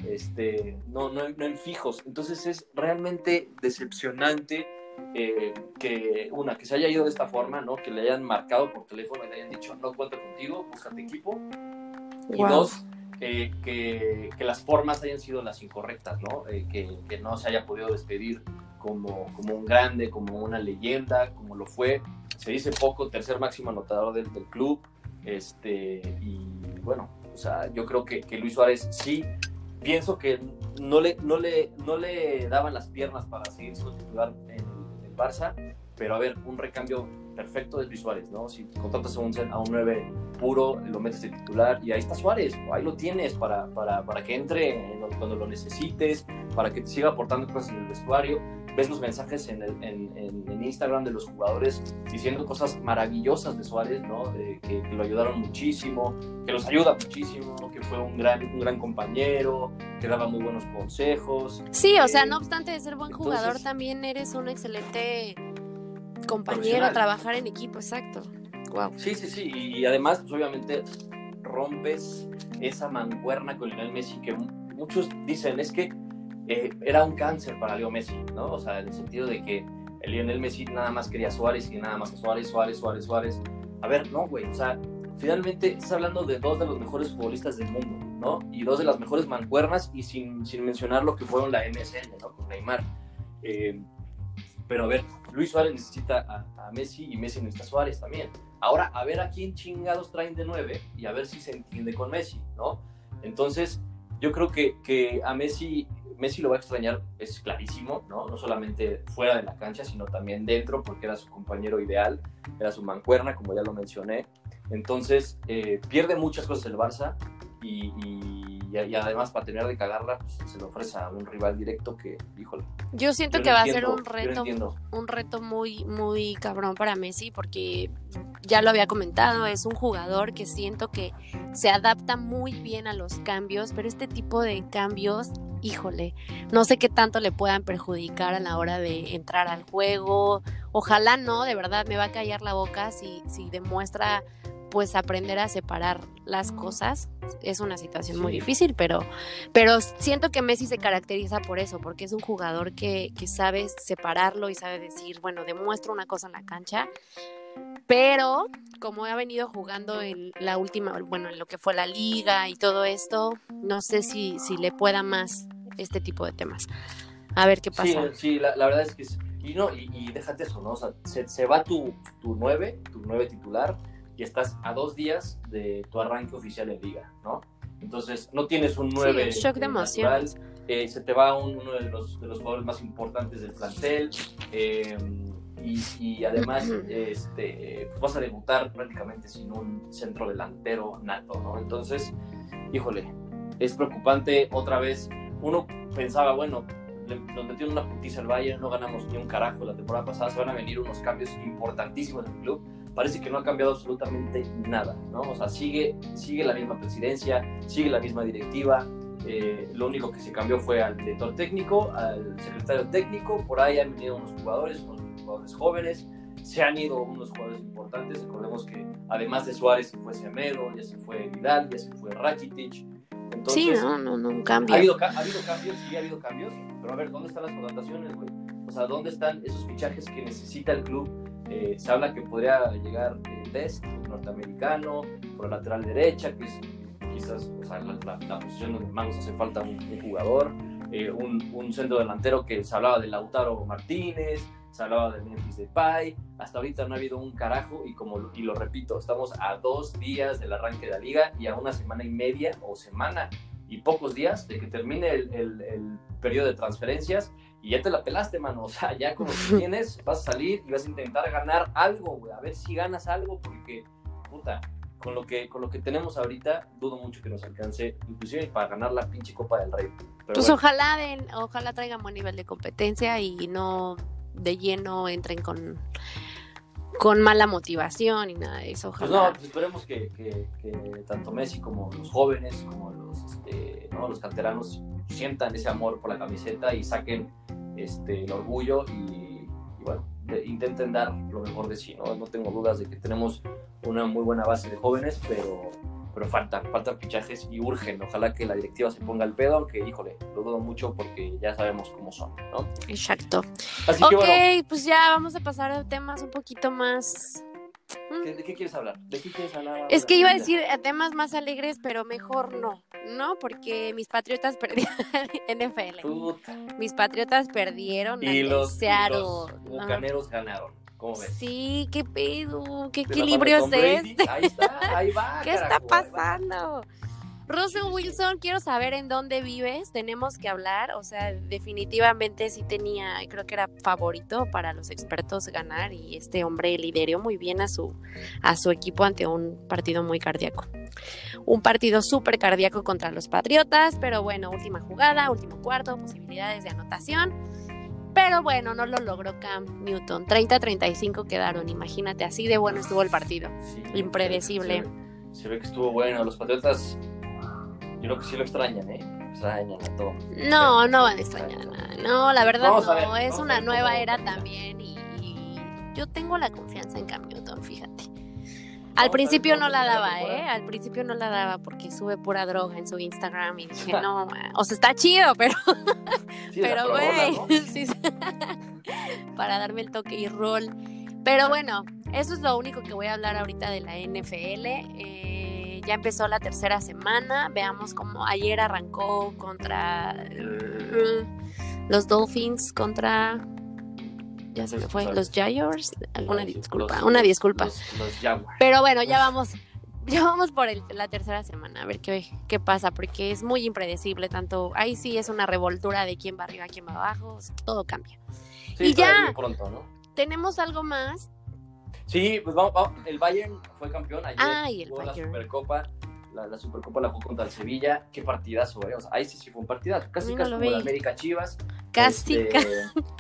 este, no, no, no en fijos. Entonces es realmente decepcionante eh, que, una, que se haya ido de esta forma, ¿no? Que le hayan marcado por teléfono y le hayan dicho, no cuento contigo, búscate equipo. Y dos, que, que, las formas hayan sido las incorrectas, ¿no? Eh, que, que, no se haya podido despedir como, como un grande, como una leyenda, como lo fue. Se dice poco, tercer máximo anotador del, del club. Este, y bueno, o sea, yo creo que, que Luis Suárez sí pienso que no le, no le, no le daban las piernas para seguir siendo en el, Barça, pero a ver, un recambio perfecto de Luis Suárez, ¿no? Si contratas a un, a un 9 puro, lo metes de titular y ahí está Suárez, ahí lo tienes para, para, para que entre cuando lo necesites, para que te siga aportando cosas en el vestuario ves los mensajes en, el, en, en, Instagram de los jugadores diciendo cosas maravillosas de Suárez, ¿no? que, lo ayudaron muchísimo, que los ayuda muchísimo, que fue un gran, un gran compañero, que daba muy buenos consejos. Sí, o sea, eh, no obstante de ser buen jugador, también eres un excelente compañero, a trabajar en equipo, exacto. Wow. Sí, sí, sí, y además, pues, obviamente, rompes esa mancuerna con Lionel Messi que muchos dicen, es que eh, era un cáncer para Leo Messi, ¿no? O sea, en el sentido de que el Lionel Messi nada más quería Suárez y nada más Suárez, Suárez, Suárez, Suárez. A ver, no, güey, o sea, finalmente estás hablando de dos de los mejores futbolistas del mundo, ¿no? Y dos de las mejores mancuernas y sin, sin mencionar lo que fueron la MSN, ¿no? Con Neymar. Eh, pero a ver, Luis Suárez necesita a, a, Messi y Messi necesita a Suárez también. Ahora, a ver a quién chingados traen de nueve y a ver si se entiende con Messi, ¿no? Entonces, yo creo que, que a Messi Messi lo va a extrañar, es clarísimo, ¿no? No solamente fuera de la cancha, sino también dentro, porque era su compañero ideal, era su mancuerna, como ya lo mencioné. Entonces, eh, pierde muchas cosas el Barça y, y, además para tener de cagarla, pues, se le ofrece a un rival directo que, híjole. Yo siento que va a ser un reto, un reto muy, muy cabrón para Messi, porque ya lo había comentado, es un jugador que siento que se adapta muy bien a los cambios, pero este tipo de cambios híjole, no sé qué tanto le puedan perjudicar a la hora de entrar al juego. Ojalá no, de verdad me va a callar la boca si, si demuestra pues aprender a separar las cosas. Es una situación muy difícil, pero, pero siento que Messi se caracteriza por eso, porque es un jugador que, que sabe separarlo y sabe decir, bueno, demuestro una cosa en la cancha, pero como ha venido jugando en la última, bueno, en lo que fue la liga y todo esto, no sé si, si le pueda más este tipo de temas. A ver qué pasa. Sí, la, verdad es que... y, no, y, déjate eso, ¿no? O sea, se, va tu, tu 9, tu 9 titular, y estás a dos días de tu arranque oficial en liga, ¿no? Entonces, no tienes un 9 sí, shock de. Eh, se te va uno de los, de los jugadores más importantes del plantel. Eh, y, además este, pues vas a debutar prácticamente sin un centro delantero nato, ¿no? Entonces, híjole, es preocupante otra vez. Uno pensaba, bueno, nos metió una putiza al Bayern, no ganamos ni un carajo la temporada pasada, se van a venir unos cambios importantísimos en el club. Parece que no ha cambiado absolutamente nada, ¿no? O sea, sigue, sigue la misma presidencia, sigue la misma directiva, Eh, lo único que se cambió fue al director técnico, al secretario técnico. Por ahí han venido unos jugadores, unos jugadores jóvenes. Se han ido unos jugadores importantes. Recordemos que además de Suárez se fue Semedo, ya se fue Vidal, ya se fue Rakitic. Entonces, sí, no, no, no, un cambio. Ha habido, ha habido cambios, sí ha habido cambios. Pero a ver, ¿dónde están las contrataciones, güey? O sea, ¿dónde están esos fichajes que necesita el club? Eh, se habla que podría llegar Dest, norteamericano, por la lateral derecha, que es quizás o sea, la, la, posición donde más nos hace falta un, jugador, eh, un, un, centro delantero que se hablaba de Lautaro Martínez, se hablaba de Memphis Depay, hasta ahorita no ha habido un carajo y como y lo repito, estamos a dos días del arranque de la liga y a una semana y media o semana y pocos días de que termine el, el periodo de transferencias y ya te la pelaste, mano. O sea, ya como (laughs) que tienes, vas a salir y vas a intentar ganar algo, güey. A ver si ganas algo, porque, puta, con lo que, con lo que tenemos ahorita, dudo mucho que nos alcance, inclusive para ganar la pinche Copa del Rey. Pero pues bueno. ojalá den, ojalá traigan buen nivel de competencia y no de lleno entren con con mala motivación y nada de eso. Ojalá. Pues no, pues esperemos que, que, que, tanto Messi como los jóvenes, como los, este, ¿no? los canteranos sientan ese amor por la camiseta y saquen este, el orgullo y, y bueno, de, intenten dar lo mejor de sí. ¿no? no tengo dudas de que tenemos una muy buena base de jóvenes, pero, pero faltan, faltan fichajes y urgen. Ojalá que la directiva se ponga el pedo, aunque, híjole, lo dudo mucho porque ya sabemos cómo son, ¿no? Exacto. Así ok, que bueno, pues ya vamos a pasar a temas un poquito más... ¿de, de qué quieres hablar? ¿De qué quieres hablar? Es que iba a decir temas más alegres, pero mejor no, ¿no? Porque mis patriotas perdieron (laughs) NFL. Puta. Mis patriotas perdieron Y los, y los bucaneros ganaron. ¿Cómo ves? Sí, qué pedo, qué equilibrio es Brady, este. Ahí está, ahí va. (laughs) ¿Qué está ahí va. Russell Wilson, quiero saber en dónde vives, tenemos que hablar, o sea, definitivamente sí tenía, creo que era favorito para los expertos ganar y este hombre lideró muy bien a su, a su equipo ante un partido muy cardíaco. Un partido súper cardíaco contra los Patriotas, pero bueno, última jugada, último cuarto, posibilidades de anotación. Pero bueno, no lo logró Cam Newton. 30-35 quedaron, imagínate, así de bueno estuvo el partido. Sí, Impredecible. Se, ve- se ve que estuvo bueno. Los Patriotas, yo creo que sí lo extrañan, ¿eh? Extrañan a todo. No, no van a extrañar nada. No, la verdad Vamos ver, no. es una nueva era también y, y yo tengo la confianza en Cam Newton, fíjate. Al principio no la daba, ¿eh? Al principio no la daba porque sube pura droga en su Instagram y dije, (laughs) no, o sea, está chido, pero, Sí, (laughs) pero güey, ¿no? (laughs) sí. para darme el toque y rol. Pero bueno, eso es lo único que voy a hablar ahorita de la NFL. Eh, ya empezó la tercera semana. Veamos cómo ayer arrancó contra eh, los Dolphins contra ya se me fue los Jaguars. Alguna disculpa, los- una disculpa. Los, los Jaguars. Pero bueno, ya vamos, ya vamos por el- la tercera semana, a ver qué, qué pasa, porque es muy impredecible, tanto ahí sí es una revoltura de quién va arriba, quién va abajo, todo cambia. Sí, y ya. pronto, ¿no? Tenemos algo más. Sí, pues vamos, vamos. El Bayern fue campeón ayer. Ay, el jugó Bayern. la Supercopa. La, la Supercopa la jugó contra el Sevilla. Qué partidazo, ¿eh? O sea, ahí sí, sí fue un partidazo. Casi, no casi como la. América Chivas. Casi, Este, sarcástico.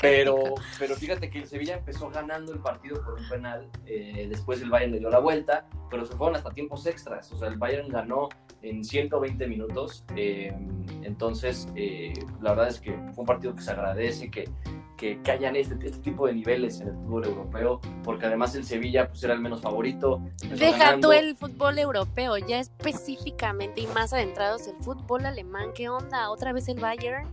Pero, pero fíjate que el Sevilla empezó ganando el partido por un penal, eh, después el Bayern le dio la vuelta, pero se fueron hasta tiempos extras, o sea, el Bayern ganó en 120 minutos, eh, entonces eh, la verdad es que fue un partido que se agradece, que, que, que hayan este, este tipo de niveles en el fútbol europeo, porque además el Sevilla pues era el menos favorito. Deja ganando. tú el fútbol europeo, ya específicamente y más adentrados el fútbol alemán. ¿Qué onda? ¿Otra vez el Bayern?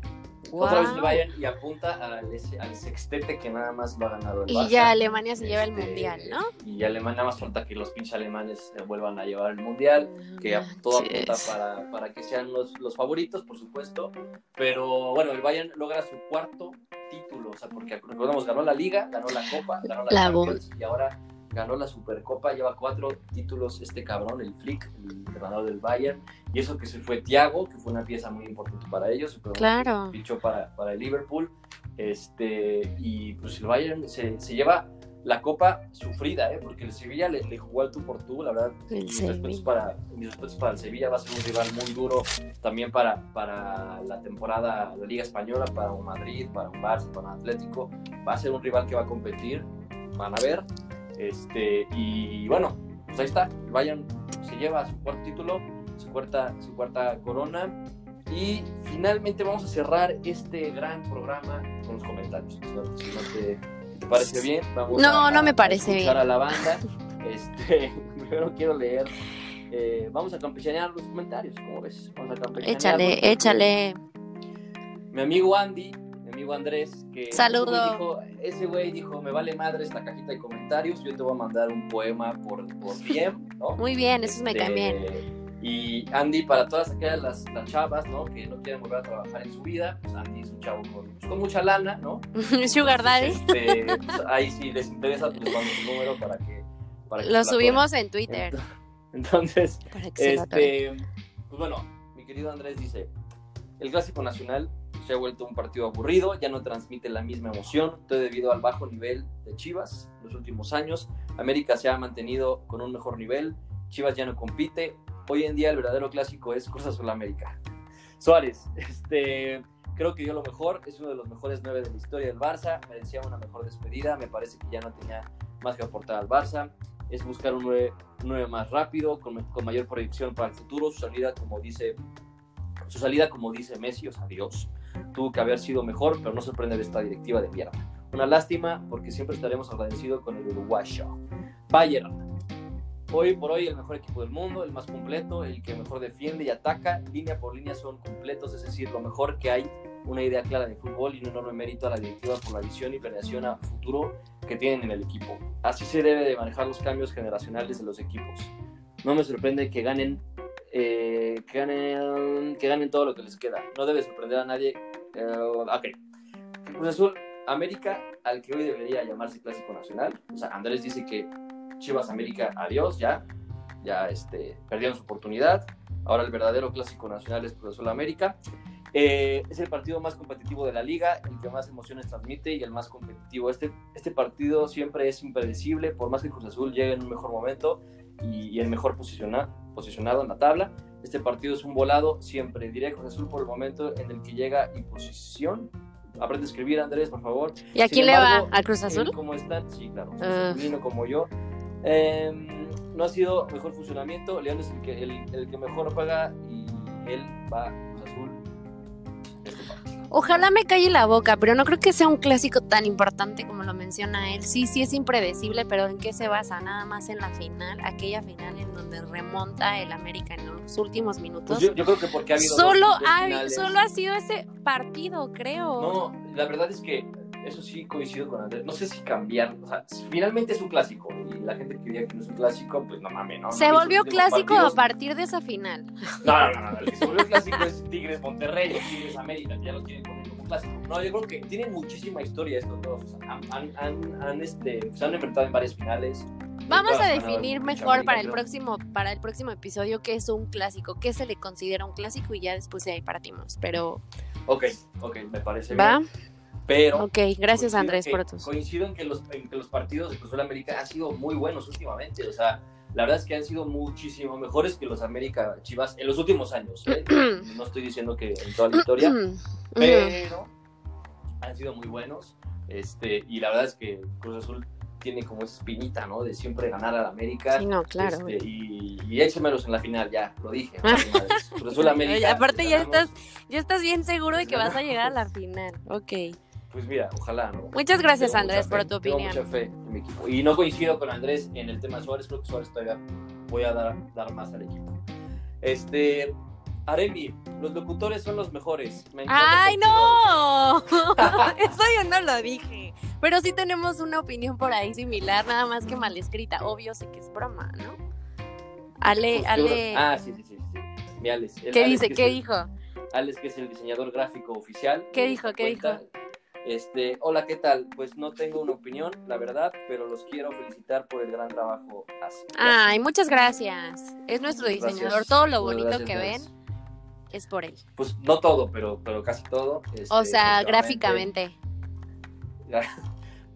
Otra vez el. Bayern y apunta al, al sextete que nada más ha ganado el Y ya Alemania se lleva el Este, mundial, ¿no? Y Alemania nada más falta que los pinches alemanes vuelvan a llevar el mundial, que a- todo apunta Manches. para, para que sean los, los favoritos, por supuesto. Pero bueno, el Bayern logra su cuarto título, o sea, porque recordemos, ganó la Liga, ganó la Copa, ganó la, La Champions y ahora ganó la Supercopa, lleva cuatro títulos este cabrón, el Flick, el entrenador del Bayern, y eso que se fue Thiago, que fue una pieza muy importante para ellos, pero Claro. fichó para, para el Liverpool, este, y pues el Bayern se, se lleva la copa sufrida, ¿eh? porque el Sevilla le, le jugó al tú por tú, la verdad, mis respetos, para, mis respetos para el Sevilla, va a ser un rival muy duro también para, para la temporada de la Liga Española, para un Madrid, para un Barça, para un Atlético, va a ser un rival que va a competir, van a ver, este, y bueno, pues ahí está, el Bayern se lleva su cuarto título, su cuarta, su cuarta corona, Y finalmente vamos a cerrar este gran programa con los comentarios. Si no te, te parece bien, vamos no, a, no me a parece escuchar bien. a la banda. Este, (laughs) primero quiero leer. eh, vamos a campechanear los comentarios, ¿cómo ves? Vamos a campechanear. Échale, échale. Mi amigo Andy, amigo Andrés, que Saludo. dijo, ese güey dijo, me vale madre esta cajita de comentarios, yo te voy a mandar un poema por, por (laughs) DM, ¿no? Muy bien, esos me caen bien. Este, Y Andy, para todas aquellas las, las chavas, ¿no? Que no quieren volver a trabajar en su vida, pues Andy es un chavo con, pues, con mucha lana, ¿no? (laughs) Sugar Daddy. Este, pues, ahí si les interesa, pues mando su número para que... Para que Lo subimos en Twitter. (laughs) Entonces, este, pues bueno, mi querido Andrés dice, el clásico nacional se ha vuelto un partido aburrido, ya no transmite la misma emoción, todo debido al bajo nivel de Chivas en los últimos años. América se ha mantenido con un mejor nivel, Chivas ya no compite. Hoy en día el verdadero clásico es Cruz Azul América. Suárez, este, creo que dio lo mejor, es uno de los mejores nueve de la historia del Barça, merecía una mejor despedida, me parece que ya no tenía más que aportar al Barça es buscar un 9, más rápido, con, con, mayor proyección para el futuro. Su salida, como dice, su salida, como dice Messi, o sea, Dios, tuvo que haber sido mejor, pero no sorprende de esta directiva de mierda. Una lástima, porque siempre estaremos agradecidos con el uruguayo. Bayern. Hoy por hoy el mejor equipo del mundo, el más completo, el que mejor defiende y ataca, línea por línea son completos, es decir, lo mejor que hay, una idea clara de fútbol y un enorme mérito a la directiva por la visión y planeación a futuro que tienen en el equipo. Así se debe de manejar los cambios generacionales de los equipos. No me sorprende que ganen, eh, que ganen, que ganen todo lo que les queda. No debe sorprender a nadie. Eh, ok. Cruz Azul, América, al que hoy debería llamarse Clásico Nacional. O sea, Andrés dice que Chivas América, adiós, ya. Ya este, perdieron su oportunidad. Ahora el verdadero Clásico Nacional es Cruz Azul América. Eh, es el partido más competitivo de la liga, el que más emociones transmite y el más competitivo. Este, este partido siempre es impredecible, por más que Cruz Azul llegue en un mejor momento y, y el mejor posiciona, posicionado en la tabla. Este partido es un volado, siempre diré Cruz Azul por el momento en el que llega y posición. Aprende a escribir, Andrés, por favor. ¿Y a quién le va? ¿Al Cruz Azul? ¿Cómo están? Sí, claro. Uh. Como yo. Eh, no ha sido mejor funcionamiento. León es el que, el, el que mejor juega y él va Ojalá me calle la boca, pero no creo que sea un clásico tan importante como lo menciona él. Sí, sí es impredecible, pero ¿en qué se basa? Nada más en la final, aquella final en donde remonta el América en los últimos minutos. Pues yo, yo, creo que porque ha habido solo, dos, dos ha, solo ha sido ese partido, creo. No, la verdad es que eso sí coincido con Andrés. No sé si cambiar, o sea, finalmente es un clásico y la gente que diga que no es un clásico, pues no mames, ¿no? Se no, volvió clásico partidos... a partir de esa final. No, no, no, no, el que se volvió clásico es Tigres Monterrey, Tigres América, ya lo tienen como clásico. No, yo creo que tienen muchísima historia estos dos. O sea, han, han, han, este, se han enfrentado en varias finales. Vamos a definir mejor para el próximo para el próximo episodio qué es un clásico, qué se le considera un clásico y ya después de ahí partimos. Pero. Ok, ok, me parece ¿Va? bien. Pero. Ok, gracias Andrés que, por tus. Coincido en que, los, en que los partidos de Cruz Azul América han sido muy buenos últimamente. O sea, la verdad es que han sido muchísimo mejores que los América Chivas en los últimos años. ¿eh? (clears throat) no estoy diciendo que en toda la historia, pero han sido muy buenos. Este, y la verdad es que Cruz Azul tiene como esa espinita, ¿no? De siempre ganar a la América. Sí, no, claro. Este, y, y échemelos en la final, ya, lo dije. (laughs) Cruz Azul América. Aparte ya estás, ya estás bien seguro de que vas a llegar a la final. Ok. Pues mira, ojalá, ¿no? Muchas gracias, Tengo Andrés, por fe, tu opinión. Tengo mucha fe en mi equipo. Y no coincido con Andrés en el tema Suárez, creo que Suárez todavía voy a dar, dar más al equipo. Este, Aremi, los locutores son los mejores. Me ¡Ay, no! (laughs) Eso yo no lo dije. Pero sí tenemos una opinión por ahí similar, nada más que mal escrita. Obvio, sé que es broma, ¿no? Ale, Pues, Ale. Ah, sí, sí, sí. sí. Mi Alex. El ¿Qué Alex dice? ¿Qué el- dijo? Alex, que es el diseñador gráfico oficial. ¿Qué de dijo? ¿Qué cuenta. Este, hola, ¿qué tal? Pues no tengo una opinión, la verdad, pero los quiero felicitar por el gran trabajo. Así. Ay, muchas gracias. Es nuestro Gracias. diseñador. Todo lo bonito gracias, que ven es por él. Pues no todo, pero, pero casi todo. este, O sea, gráficamente.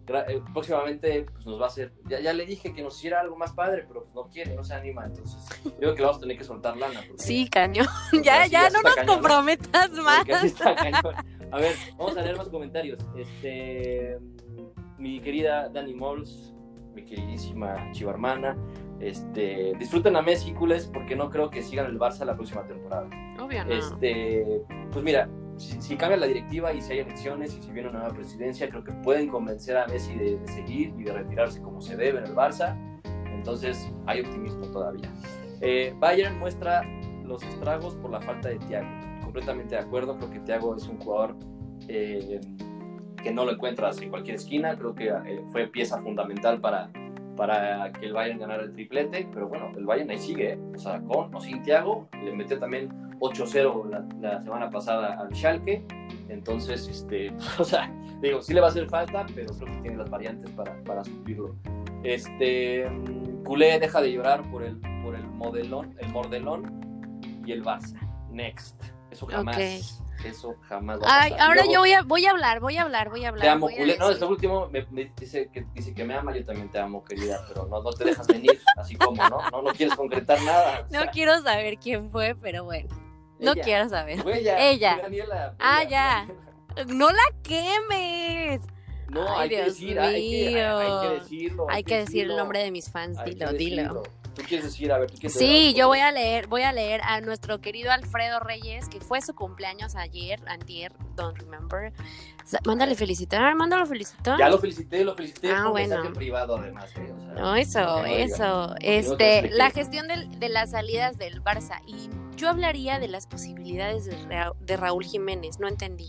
Eh, próximamente pues, nos va a hacer. Ya, ya le dije que nos hiciera algo más padre, pero pues no quiere, no se anima. Entonces, yo creo que vamos a tener que soltar lana. Porque, Sí, cañón. porque (laughs) Ya, ya, no nos cañón, comprometas más. está cañón. A ver, vamos a leer más comentarios. Este, mi querida Dani Mols, mi queridísima chiva hermana, Este, disfruten a Messi, culés, porque no creo que sigan el Barça la próxima temporada. Obvio, no. Este, pues mira, si, si cambia la directiva y si hay elecciones y si viene una nueva presidencia, creo que pueden convencer a Messi de, de seguir y de retirarse como se debe en el Barça. Entonces hay optimismo todavía. Eh, Bayern muestra los estragos por la falta de Thiago. Completamente de acuerdo, creo que Thiago es un jugador eh, que no lo encuentras en cualquier esquina. Creo que eh, fue pieza fundamental para, para que el Bayern ganara el triplete. Pero bueno, el Bayern ahí sigue. O sea, con o sin Thiago, le metió también 8-0 la, la, semana pasada al Schalke. Entonces, este, (laughs) o sea, digo, sí le va a hacer falta, pero creo que tiene las variantes para, para suplirlo. Este, Culé deja de llorar por el, por el modelón, el mordelón y el Barça. Next. Eso jamás. Okay. Eso jamás va a Ay, ahora Luego, yo voy a, voy a hablar, voy a hablar, voy a hablar. Te amo, culé. No, este último me, me dice, que, dice que me ama, yo también te amo, querida, pero no, no te dejas venir, así como, ¿no? No, no quieres concretar nada. No sea. quiero saber quién fue, pero bueno. No quiero saber. Fue ella. Ella. Daniela, Ah, ella. ya. No la quemes. No, Ay, hay que Dios decir, hay que, hay, hay que mío. decirlo. Hay que decir el nombre de mis fans, dilo, que dilo. Tú quieres decir, a ver, tú quieres Sí, yo voy a leer, voy a leer a nuestro querido Alfredo Reyes, que fue su cumpleaños ayer, antier, don't remember. Mándale felicitar, mándalo felicitar. Ya lo felicité, lo felicité Ah, por bueno. mensaje en privado además. eh, o sea, No, eso, eso. Este, la gestión del- de las salidas del Barça. Y yo hablaría de las posibilidades de, Ra- de Raúl Jiménez, no entendí.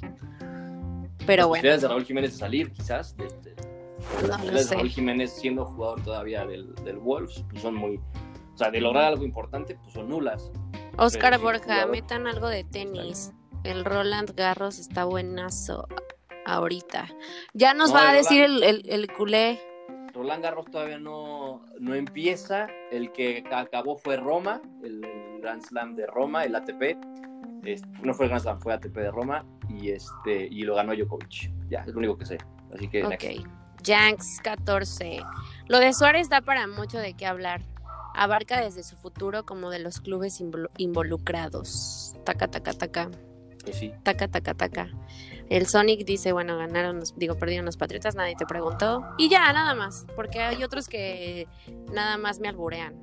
Pero Las bueno, posibilidades de Raúl Jiménez de salir, quizás. De, de- las no Raúl. Jiménez siendo jugador todavía del, del Wolves, pues son muy. O sea, de lograr algo importante, pues son nulas. Oscar Borja, jugador. metan algo de tenis. El Roland Garros está buenazo ahorita. Ya nos No, va a decir el, el, el culé. Roland Garros todavía no, no empieza. El que acabó fue Roma, el, el Grand Slam de Roma, el ATP. Este, no fue el Grand Slam, fue ATP de Roma. Y, este, y lo ganó Djokovic. Ya, es lo único que sé. Así que. next. Yanks 14. Lo de Suárez da para mucho de qué hablar. Abarca desde su futuro como de los clubes involu- involucrados. Taca, taca, taca. Pues sí. Taca, taca, taca. El Sonic dice, bueno, ganaron, los, digo, perdieron los Patriotas, nadie te preguntó. Y ya, nada más, porque hay otros que nada más me alburean.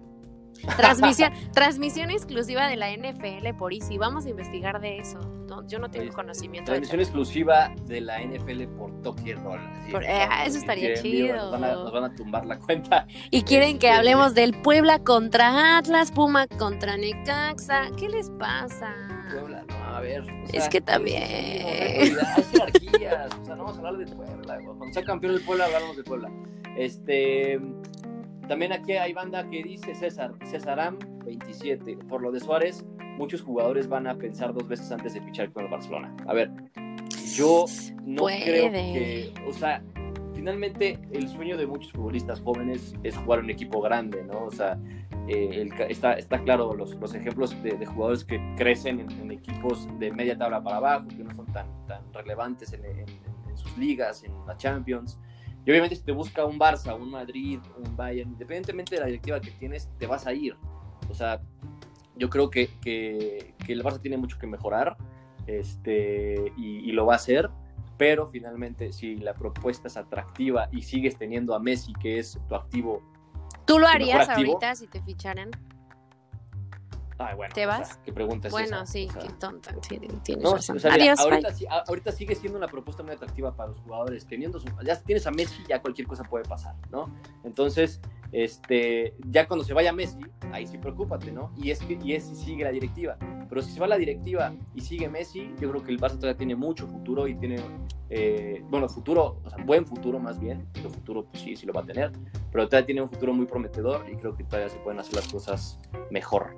Transmisión, transmisión exclusiva de la NFL por Easy. Vamos a investigar de eso. No, yo no tengo Oye, conocimiento de Transmisión exclusiva de la NFL por Tokyo Roll. Por- eh, eso estaría chido. Nos van, a, nos van a tumbar la cuenta. Y quieren que Este- hablemos del Puebla contra Atlas, Puma contra Necaxa. ¿Qué les pasa? Puebla, no, a ver. o Es sea, que sí, también. hay jerarquías. O sea, no vamos a hablar de Puebla. Cuando sea campeón del Puebla, hablamos de Puebla. Este. También aquí hay banda que dice César, Césaram 27. Por lo de Suárez, muchos jugadores van a pensar dos veces antes de fichar con el Barcelona. A ver, yo no Puede. creo que, o sea, finalmente el sueño de muchos futbolistas jóvenes es jugar en un equipo grande, ¿no? O sea, eh, el está, está claro los, los ejemplos de, de jugadores que crecen en, en equipos de media tabla para abajo, que no son tan, tan relevantes en, en- en sus ligas, en la Champions. Y obviamente si te busca un Barça, un Madrid, un Bayern, independientemente de la directiva que tienes, te vas a ir. O sea, yo creo que, que, que el Barça tiene mucho que mejorar este, y, y lo va a hacer, pero finalmente si la propuesta es atractiva y sigues teniendo a Messi, que es tu activo, ¿Tú lo harías activo. ahorita si te ficharan? Ay, bueno, ¿Te o sea, vas? ¿qué pregunta es Bueno, esa? sí, O sea, qué tonta. Sí, tienes no, razón. o sea, mira, Adiós, ahorita, bye. sí- ahorita sigue siendo una propuesta muy atractiva para los jugadores. Teniendo su- ya tienes a Messi, ya cualquier cosa puede pasar, ¿no? Entonces, este, ya cuando se vaya Messi, ahí sí preocúpate, ¿no? Y es que y es si sigue la directiva. Pero si se va la directiva y sigue Messi, yo creo que el Barça todavía tiene mucho futuro y tiene, eh, bueno, futuro, o sea, buen futuro más bien. El futuro, pues sí, sí lo va a tener. Pero todavía tiene un futuro muy prometedor y creo que todavía se pueden hacer las cosas mejor.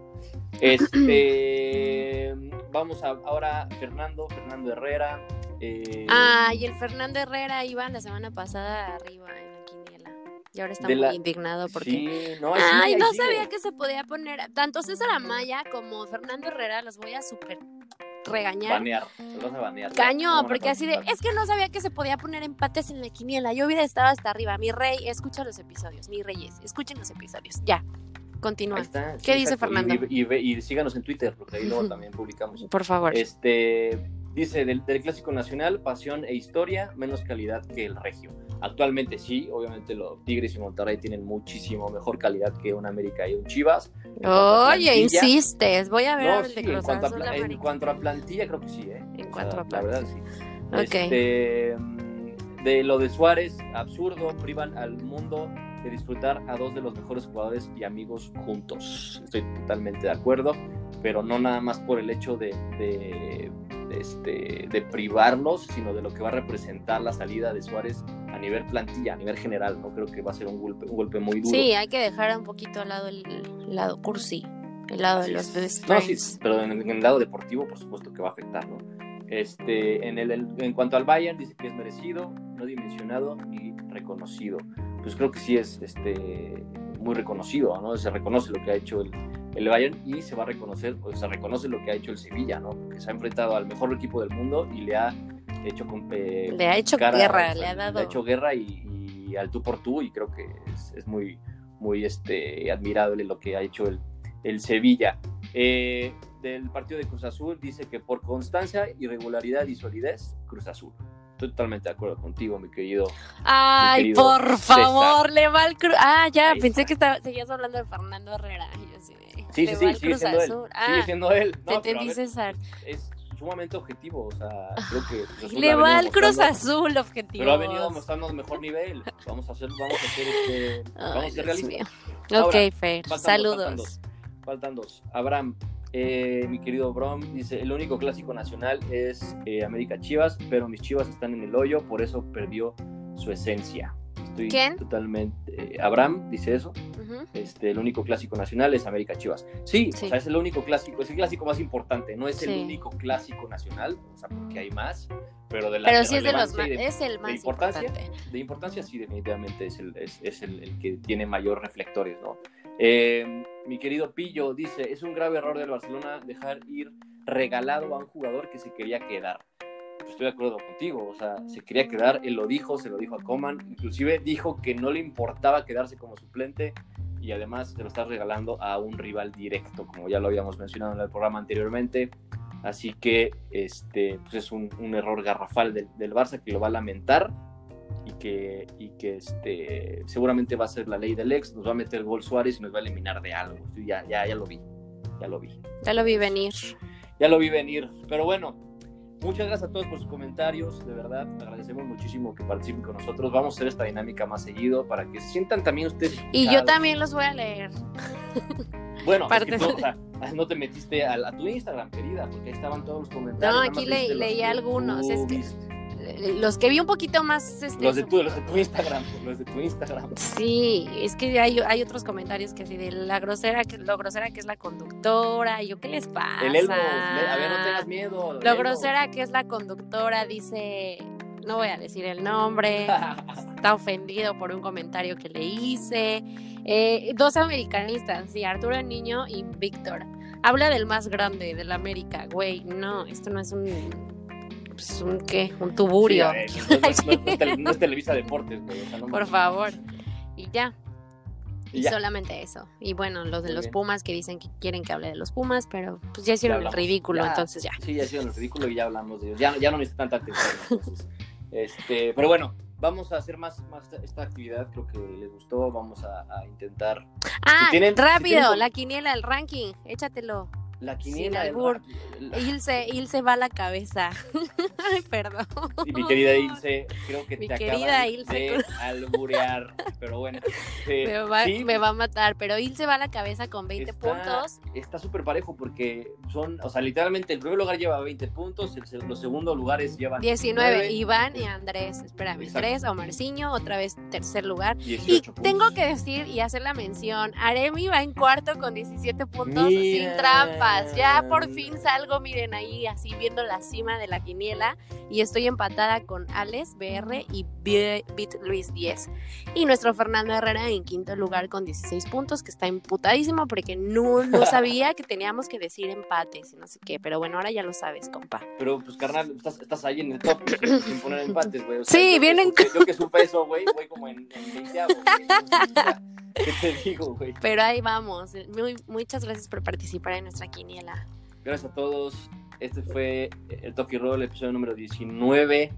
Este, (clears throat) vamos a, ahora Fernando, Fernando Herrera. eh, Ah, y el Fernando Herrera iba la semana pasada arriba en la quiniela. Y ahora está muy la- indignado porque. sí, no, Ay, sigue, no sigue. sabía que se podía poner. Tanto César Amaya como Fernando Herrera los voy a súper regañar. Banear, se los a banear. Caño, porque así de, es que no sabía que se podía poner empates en la quiniela. Yo hubiera estado hasta arriba. Mi rey, escucha los episodios. Mi reyes, escuchen los episodios. Ya, continúa. Ahí está, ¿Qué dice exacto. Fernando? Y, síganos en Twitter, porque ahí luego también publicamos. Por favor. Este dice del, del clásico nacional, pasión e historia, menos calidad que el regio. Actualmente sí, obviamente los Tigres y Monterrey tienen muchísimo mejor calidad que un América y un Chivas. En Oye, plantilla- insistes. Voy a ver No, sí, en cuanto, a en cuanto a plantilla creo que sí, ¿eh? En O cuanto a La verdad sí. Ok. Este, mm, de lo de Suárez, absurdo, privan al mundo de disfrutar a dos de los mejores jugadores y amigos juntos. Estoy totalmente de acuerdo, pero no nada más por el hecho de, de, de este, de privarlos, sino de lo que va a representar la salida de Suárez a nivel plantilla, a nivel general. No creo que va a ser un golpe, un golpe muy duro. Sí, hay que dejar un poquito al lado el, el lado cursi, el lado de los es. best No, sí, pero en, en el lado deportivo, por supuesto que va a afectar, ¿no? Este, en, el, en cuanto al Bayern, dice que es merecido, no dimensionado y reconocido. Pues creo que sí es este, muy reconocido, ¿no? Se reconoce lo que ha hecho el, el Bayern y se va a reconocer, o se reconoce lo que ha hecho el Sevilla, ¿no? Porque se ha enfrentado al mejor equipo del mundo y le ha hecho con, eh, Le ha hecho cara, guerra, o sea, le ha dado. hecho guerra y, y al tú por tú y creo que es, es muy, muy este, admirable lo que ha hecho el, el Sevilla. Eh, del partido de Cruz Azul dice que por constancia, irregularidad y solidez, Cruz Azul. Estoy totalmente de acuerdo contigo, mi querido. Ay, querido por favor, le va al Cruz. Ah, ya, Ahí pensé está. que estaba, seguías hablando de Fernando Herrera. Yo de, Sí, le sí, va sí, sigue siendo él. Sigue Ah, siendo él. te No, entendí, César. es sumamente objetivo. O sea, creo que Cruz Le va al Cruz Azul, objetivo. Pero ha venido mostrando el mejor nivel. Vamos a hacer, vamos a hacer este, vamos a ser realistas. Ahora, Ok, Fer, faltan dos, saludos. faltan dos. Faltan dos. Abraham, eh, mi querido Brom, dice, el único clásico nacional es eh, América Chivas, pero mis Chivas están en el hoyo, por eso perdió su esencia. Estoy ¿Quién? totalmente... eh, Abraham dice eso, Ujú. este, el único clásico nacional es América Chivas. Sí, Sí. o sea, es el único clásico, es el clásico más importante, no es Sí. el único clásico nacional, o sea, porque hay más, pero de la Pero de sí es de los más, de- es el más importancia? importante. de importancia, sí, definitivamente es el, es, es el, el que tiene mayor reflectores, ¿no? Eh, mi querido Pillo dice, es un grave error del Barcelona dejar ir regalado a un jugador que se quería quedar. Pues estoy de acuerdo contigo, o sea, se quería quedar, él lo dijo, se lo dijo a Coman, inclusive dijo que no le importaba quedarse como suplente y además se lo está regalando a un rival directo, como ya lo habíamos mencionado en el programa anteriormente. Así que este, pues es un, error garrafal del Barça que lo va a lamentar y que, y que este, seguramente va a ser la ley del ex, nos va a meter gol Suárez y nos va a eliminar de algo. Ya, ya, ya lo vi, ya lo vi. Ya lo vi venir. Ya lo vi venir. Pero bueno, muchas gracias a todos por sus comentarios. De verdad, agradecemos muchísimo que participen con nosotros. Vamos a hacer esta dinámica más seguido para que se sientan también ustedes. Y yo también los voy a leer. Bueno, es parte- que tú, o sea, no te metiste a, a tu Instagram, querida, porque ahí estaban todos los comentarios. No, aquí le- leí algunos, es que-. Los que vi un poquito más. Este, Los de, tu, los de tu Instagram, los de tu Instagram. Sí, es que hay, hay otros comentarios que así de la grosera, que lo grosera que es la conductora. Y yo, ¿qué les pasa? El Elmo, a ver, no tengas miedo. Lo grosera que es la conductora dice, no voy a decir el nombre, (laughs) está ofendido por un comentario que le hice. Eh, dos americanistas, sí, Arturo Niño y Víctor. Habla del más grande, del América. Güey, no, esto no es un... Pues un qué, un tuburio. Sí, a ver, no, es- no es- (laughs) no es tele- no es Televisa Deportes, güey. o sea, no Por favor. Y ya. Y Y ya. solamente eso. Y bueno, los de Muy los bien. Pumas que dicen que quieren que hable de los Pumas, pero pues ya hicieron el hablamos. ridículo, Ya. entonces ya. Sí, ya hicieron el ridículo y ya hablamos de ellos. Ya, ya no necesitan tanta atención. Este, pero bueno, vamos a hacer más, más esta actividad. Creo que les gustó. Vamos a, a intentar Ah, tienen- si rápido, tienen- la quiniela, el ranking, échatelo. La quiniela. del- albur. la- Ilse, (laughs) Ilse va a la cabeza. (laughs) Ay, perdón. Y mi querida Ilse, creo que Mi te Ilse de alburear. Pero bueno, Me va, sí, me va a matar, pero Ilse va a la cabeza con 20 Está- puntos. está súper parejo porque son, o sea, literalmente el primer lugar lleva 20 puntos, el los segundos lugares llevan 19, 19, Iván y Andrés. Espérame, Exacto. 3, Omarciño, otra vez tercer lugar. 18 Y puntos. tengo que decir y hacer la mención, Aremi va en cuarto con 17 puntos Mira. sin Ya por fin salgo, miren ahí así viendo la cima de la quiniela y estoy empatada con Alex BR y Bi- Bit Luis 10. Y nuestro Fernando Herrera en quinto lugar con 16 puntos, que está imputadísimo porque no, no (laughs) sabía que teníamos que decir empates y no sé qué, pero bueno, ahora ya lo sabes, compa. Pero pues carnal, estás, estás ahí en el top sin, sin poner empates, güey. O sea, Sí, vienen Yo que supe eso, güey, voy como en, en 20 güey. (laughs) (laughs) ¿Qué te digo, güey? Pero ahí vamos. Muy, muchas gracias por participar en nuestra quiniela. Gracias a todos. Este fue el Toki Roll, episodio número 19.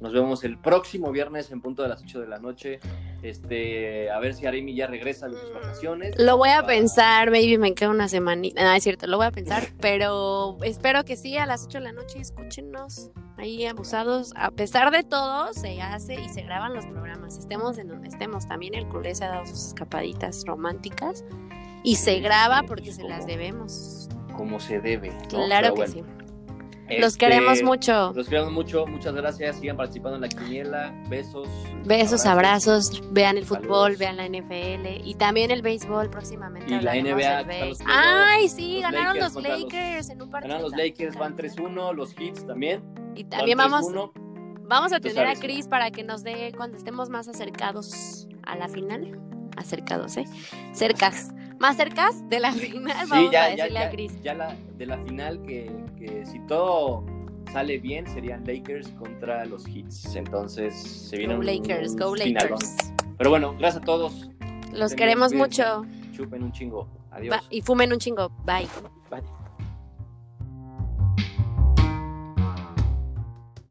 Nos vemos el próximo viernes en punto de las 8 de la noche. Este, a ver si Arimi ya regresa de sus vacaciones. Lo voy a Para- pensar, baby, me queda una semanita. No, es cierto, lo voy a pensar, (laughs) pero espero que sí, a las 8 de la noche escúchenos ahí abusados. A pesar de todo, se hace y se graban los programas, estemos en donde estemos. También el culé se ha dado sus escapaditas románticas y se graba porque se las debemos. Como se debe. ¿no? Claro Pero que bueno, sí. Los este, queremos mucho. Los queremos mucho. Muchas gracias. Sigan participando en la quiniela. Besos. Besos, abrazos, vean el fútbol, Saludos. vean la NFL y también el béisbol próximamente. Y la NBA, playoffs. Ay, sí, Los ganaron Lakers los Lakers en un partido. Ganan los Lakers, van 3-1. Los Hits también. Y también vamos, 3-1. vamos a tener a. Chris para que nos dé cuando estemos más acercados a la final. Acercados, ¿eh? Cercas. Más cercas de la final, Sí, vamos a ya, ya, decirle a ya, Chris. ya la, de la final que, que si todo sale bien serían Lakers contra los Hits. Entonces se viene Go un, Lakers, un go finalón. Lakers. Pero bueno, gracias a todos. Los queremos bien, mucho. Chupen un chingo. Adiós. Y fumen un chingo. Bye.